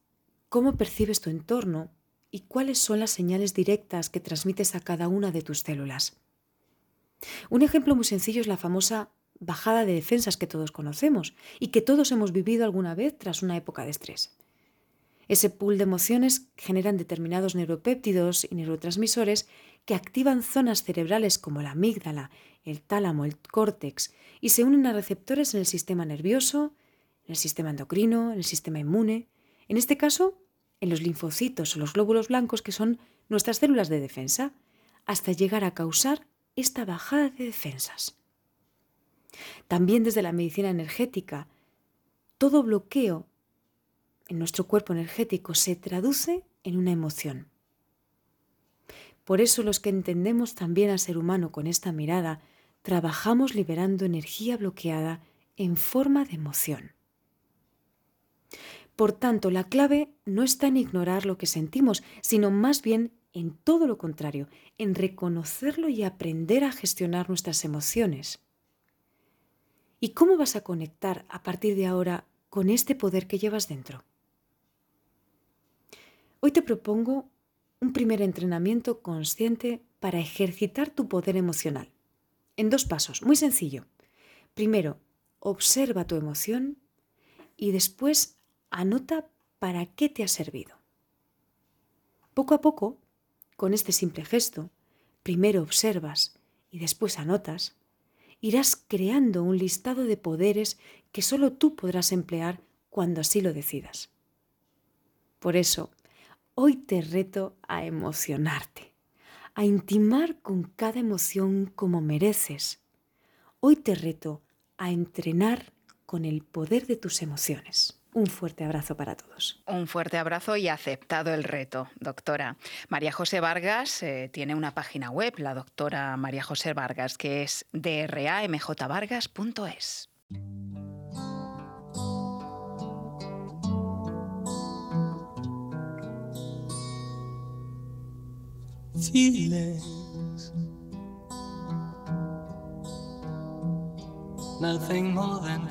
cómo percibes tu entorno y cuáles son las señales directas que transmites a cada una de tus células. Un ejemplo muy sencillo es la famosa bajada de defensas que todos conocemos y que todos hemos vivido alguna vez tras una época de estrés. Ese pool de emociones generan determinados neuropéptidos y neurotransmisores que activan zonas cerebrales como la amígdala, el tálamo, el córtex y se unen a receptores en el sistema nervioso, en el sistema endocrino, en el sistema inmune, en este caso en los linfocitos o los glóbulos blancos que son nuestras células de defensa, hasta llegar a causar esta bajada de defensas. También desde la medicina energética, todo bloqueo en nuestro cuerpo energético se traduce en una emoción. Por eso los que entendemos también al ser humano con esta mirada, trabajamos liberando energía bloqueada en forma de emoción. Por tanto, la clave no está en ignorar lo que sentimos, sino más bien en todo lo contrario, en reconocerlo y aprender a gestionar nuestras emociones. ¿Y cómo vas a conectar a partir de ahora con este poder que llevas dentro? Hoy te propongo un primer entrenamiento consciente para ejercitar tu poder emocional. En dos pasos, muy sencillo. Primero, observa tu emoción y después anota para qué te ha servido. Poco a poco con este simple gesto, primero observas y después anotas, irás creando un listado de poderes que solo tú podrás emplear cuando así lo decidas. Por eso, hoy te reto a emocionarte, a intimar con cada emoción como mereces. Hoy te reto a entrenar con el poder de tus emociones. Un fuerte abrazo para todos. Un fuerte abrazo y aceptado el reto, doctora. María José Vargas eh, tiene una página web, la doctora María José Vargas, que es dramjvargas.es. Nothing more than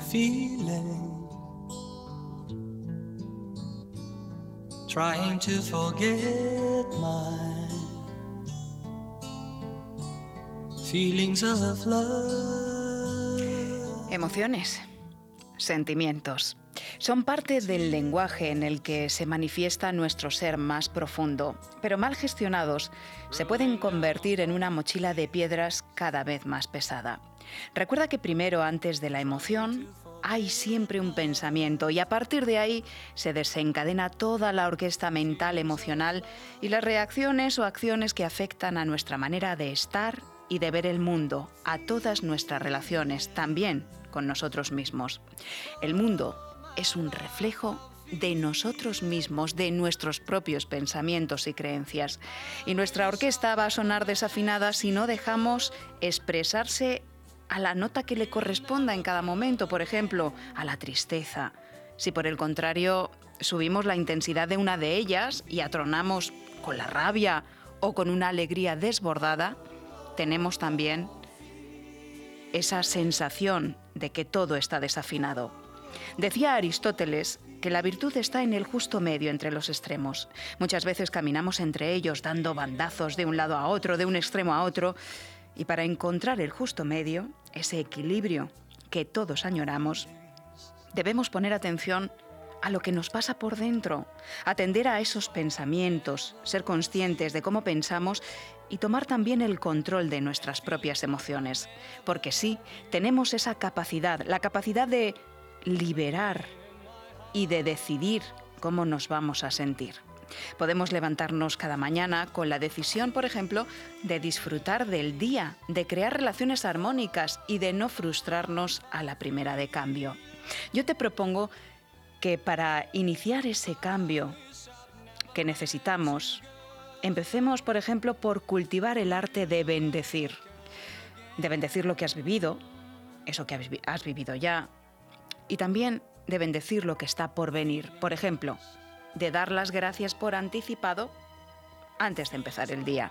Emociones, sentimientos. Son parte del lenguaje en el que se manifiesta nuestro ser más profundo, pero mal gestionados se pueden convertir en una mochila de piedras cada vez más pesada. Recuerda que primero, antes de la emoción, hay siempre un pensamiento y a partir de ahí se desencadena toda la orquesta mental, emocional y las reacciones o acciones que afectan a nuestra manera de estar y de ver el mundo, a todas nuestras relaciones, también con nosotros mismos. El mundo es un reflejo de nosotros mismos, de nuestros propios pensamientos y creencias. Y nuestra orquesta va a sonar desafinada si no dejamos expresarse a la nota que le corresponda en cada momento, por ejemplo, a la tristeza. Si por el contrario subimos la intensidad de una de ellas y atronamos con la rabia o con una alegría desbordada, tenemos también esa sensación de que todo está desafinado. Decía Aristóteles que la virtud está en el justo medio entre los extremos. Muchas veces caminamos entre ellos dando bandazos de un lado a otro, de un extremo a otro, y para encontrar el justo medio, ese equilibrio que todos añoramos, debemos poner atención a lo que nos pasa por dentro, atender a esos pensamientos, ser conscientes de cómo pensamos y tomar también el control de nuestras propias emociones. Porque sí, tenemos esa capacidad, la capacidad de liberar y de decidir cómo nos vamos a sentir. Podemos levantarnos cada mañana con la decisión, por ejemplo, de disfrutar del día, de crear relaciones armónicas y de no frustrarnos a la primera de cambio. Yo te propongo que para iniciar ese cambio que necesitamos, empecemos, por ejemplo, por cultivar el arte de bendecir. De bendecir lo que has vivido, eso que has vivido ya, y también de bendecir lo que está por venir. Por ejemplo, de dar las gracias por anticipado antes de empezar el día.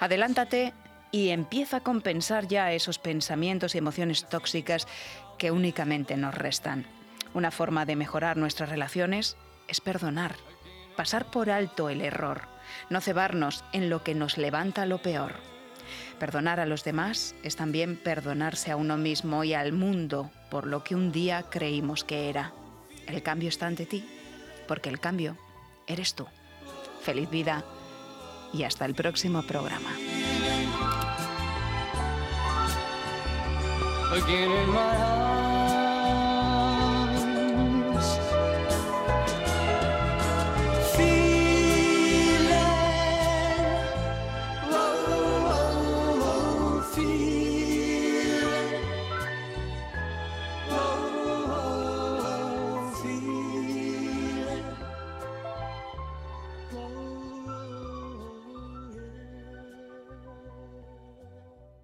Adelántate y empieza a compensar ya esos pensamientos y emociones tóxicas que únicamente nos restan. Una forma de mejorar nuestras relaciones es perdonar, pasar por alto el error, no cebarnos en lo que nos levanta lo peor. Perdonar a los demás es también perdonarse a uno mismo y al mundo por lo que un día creímos que era. El cambio está ante ti porque el cambio eres tú. Feliz vida y hasta el próximo programa.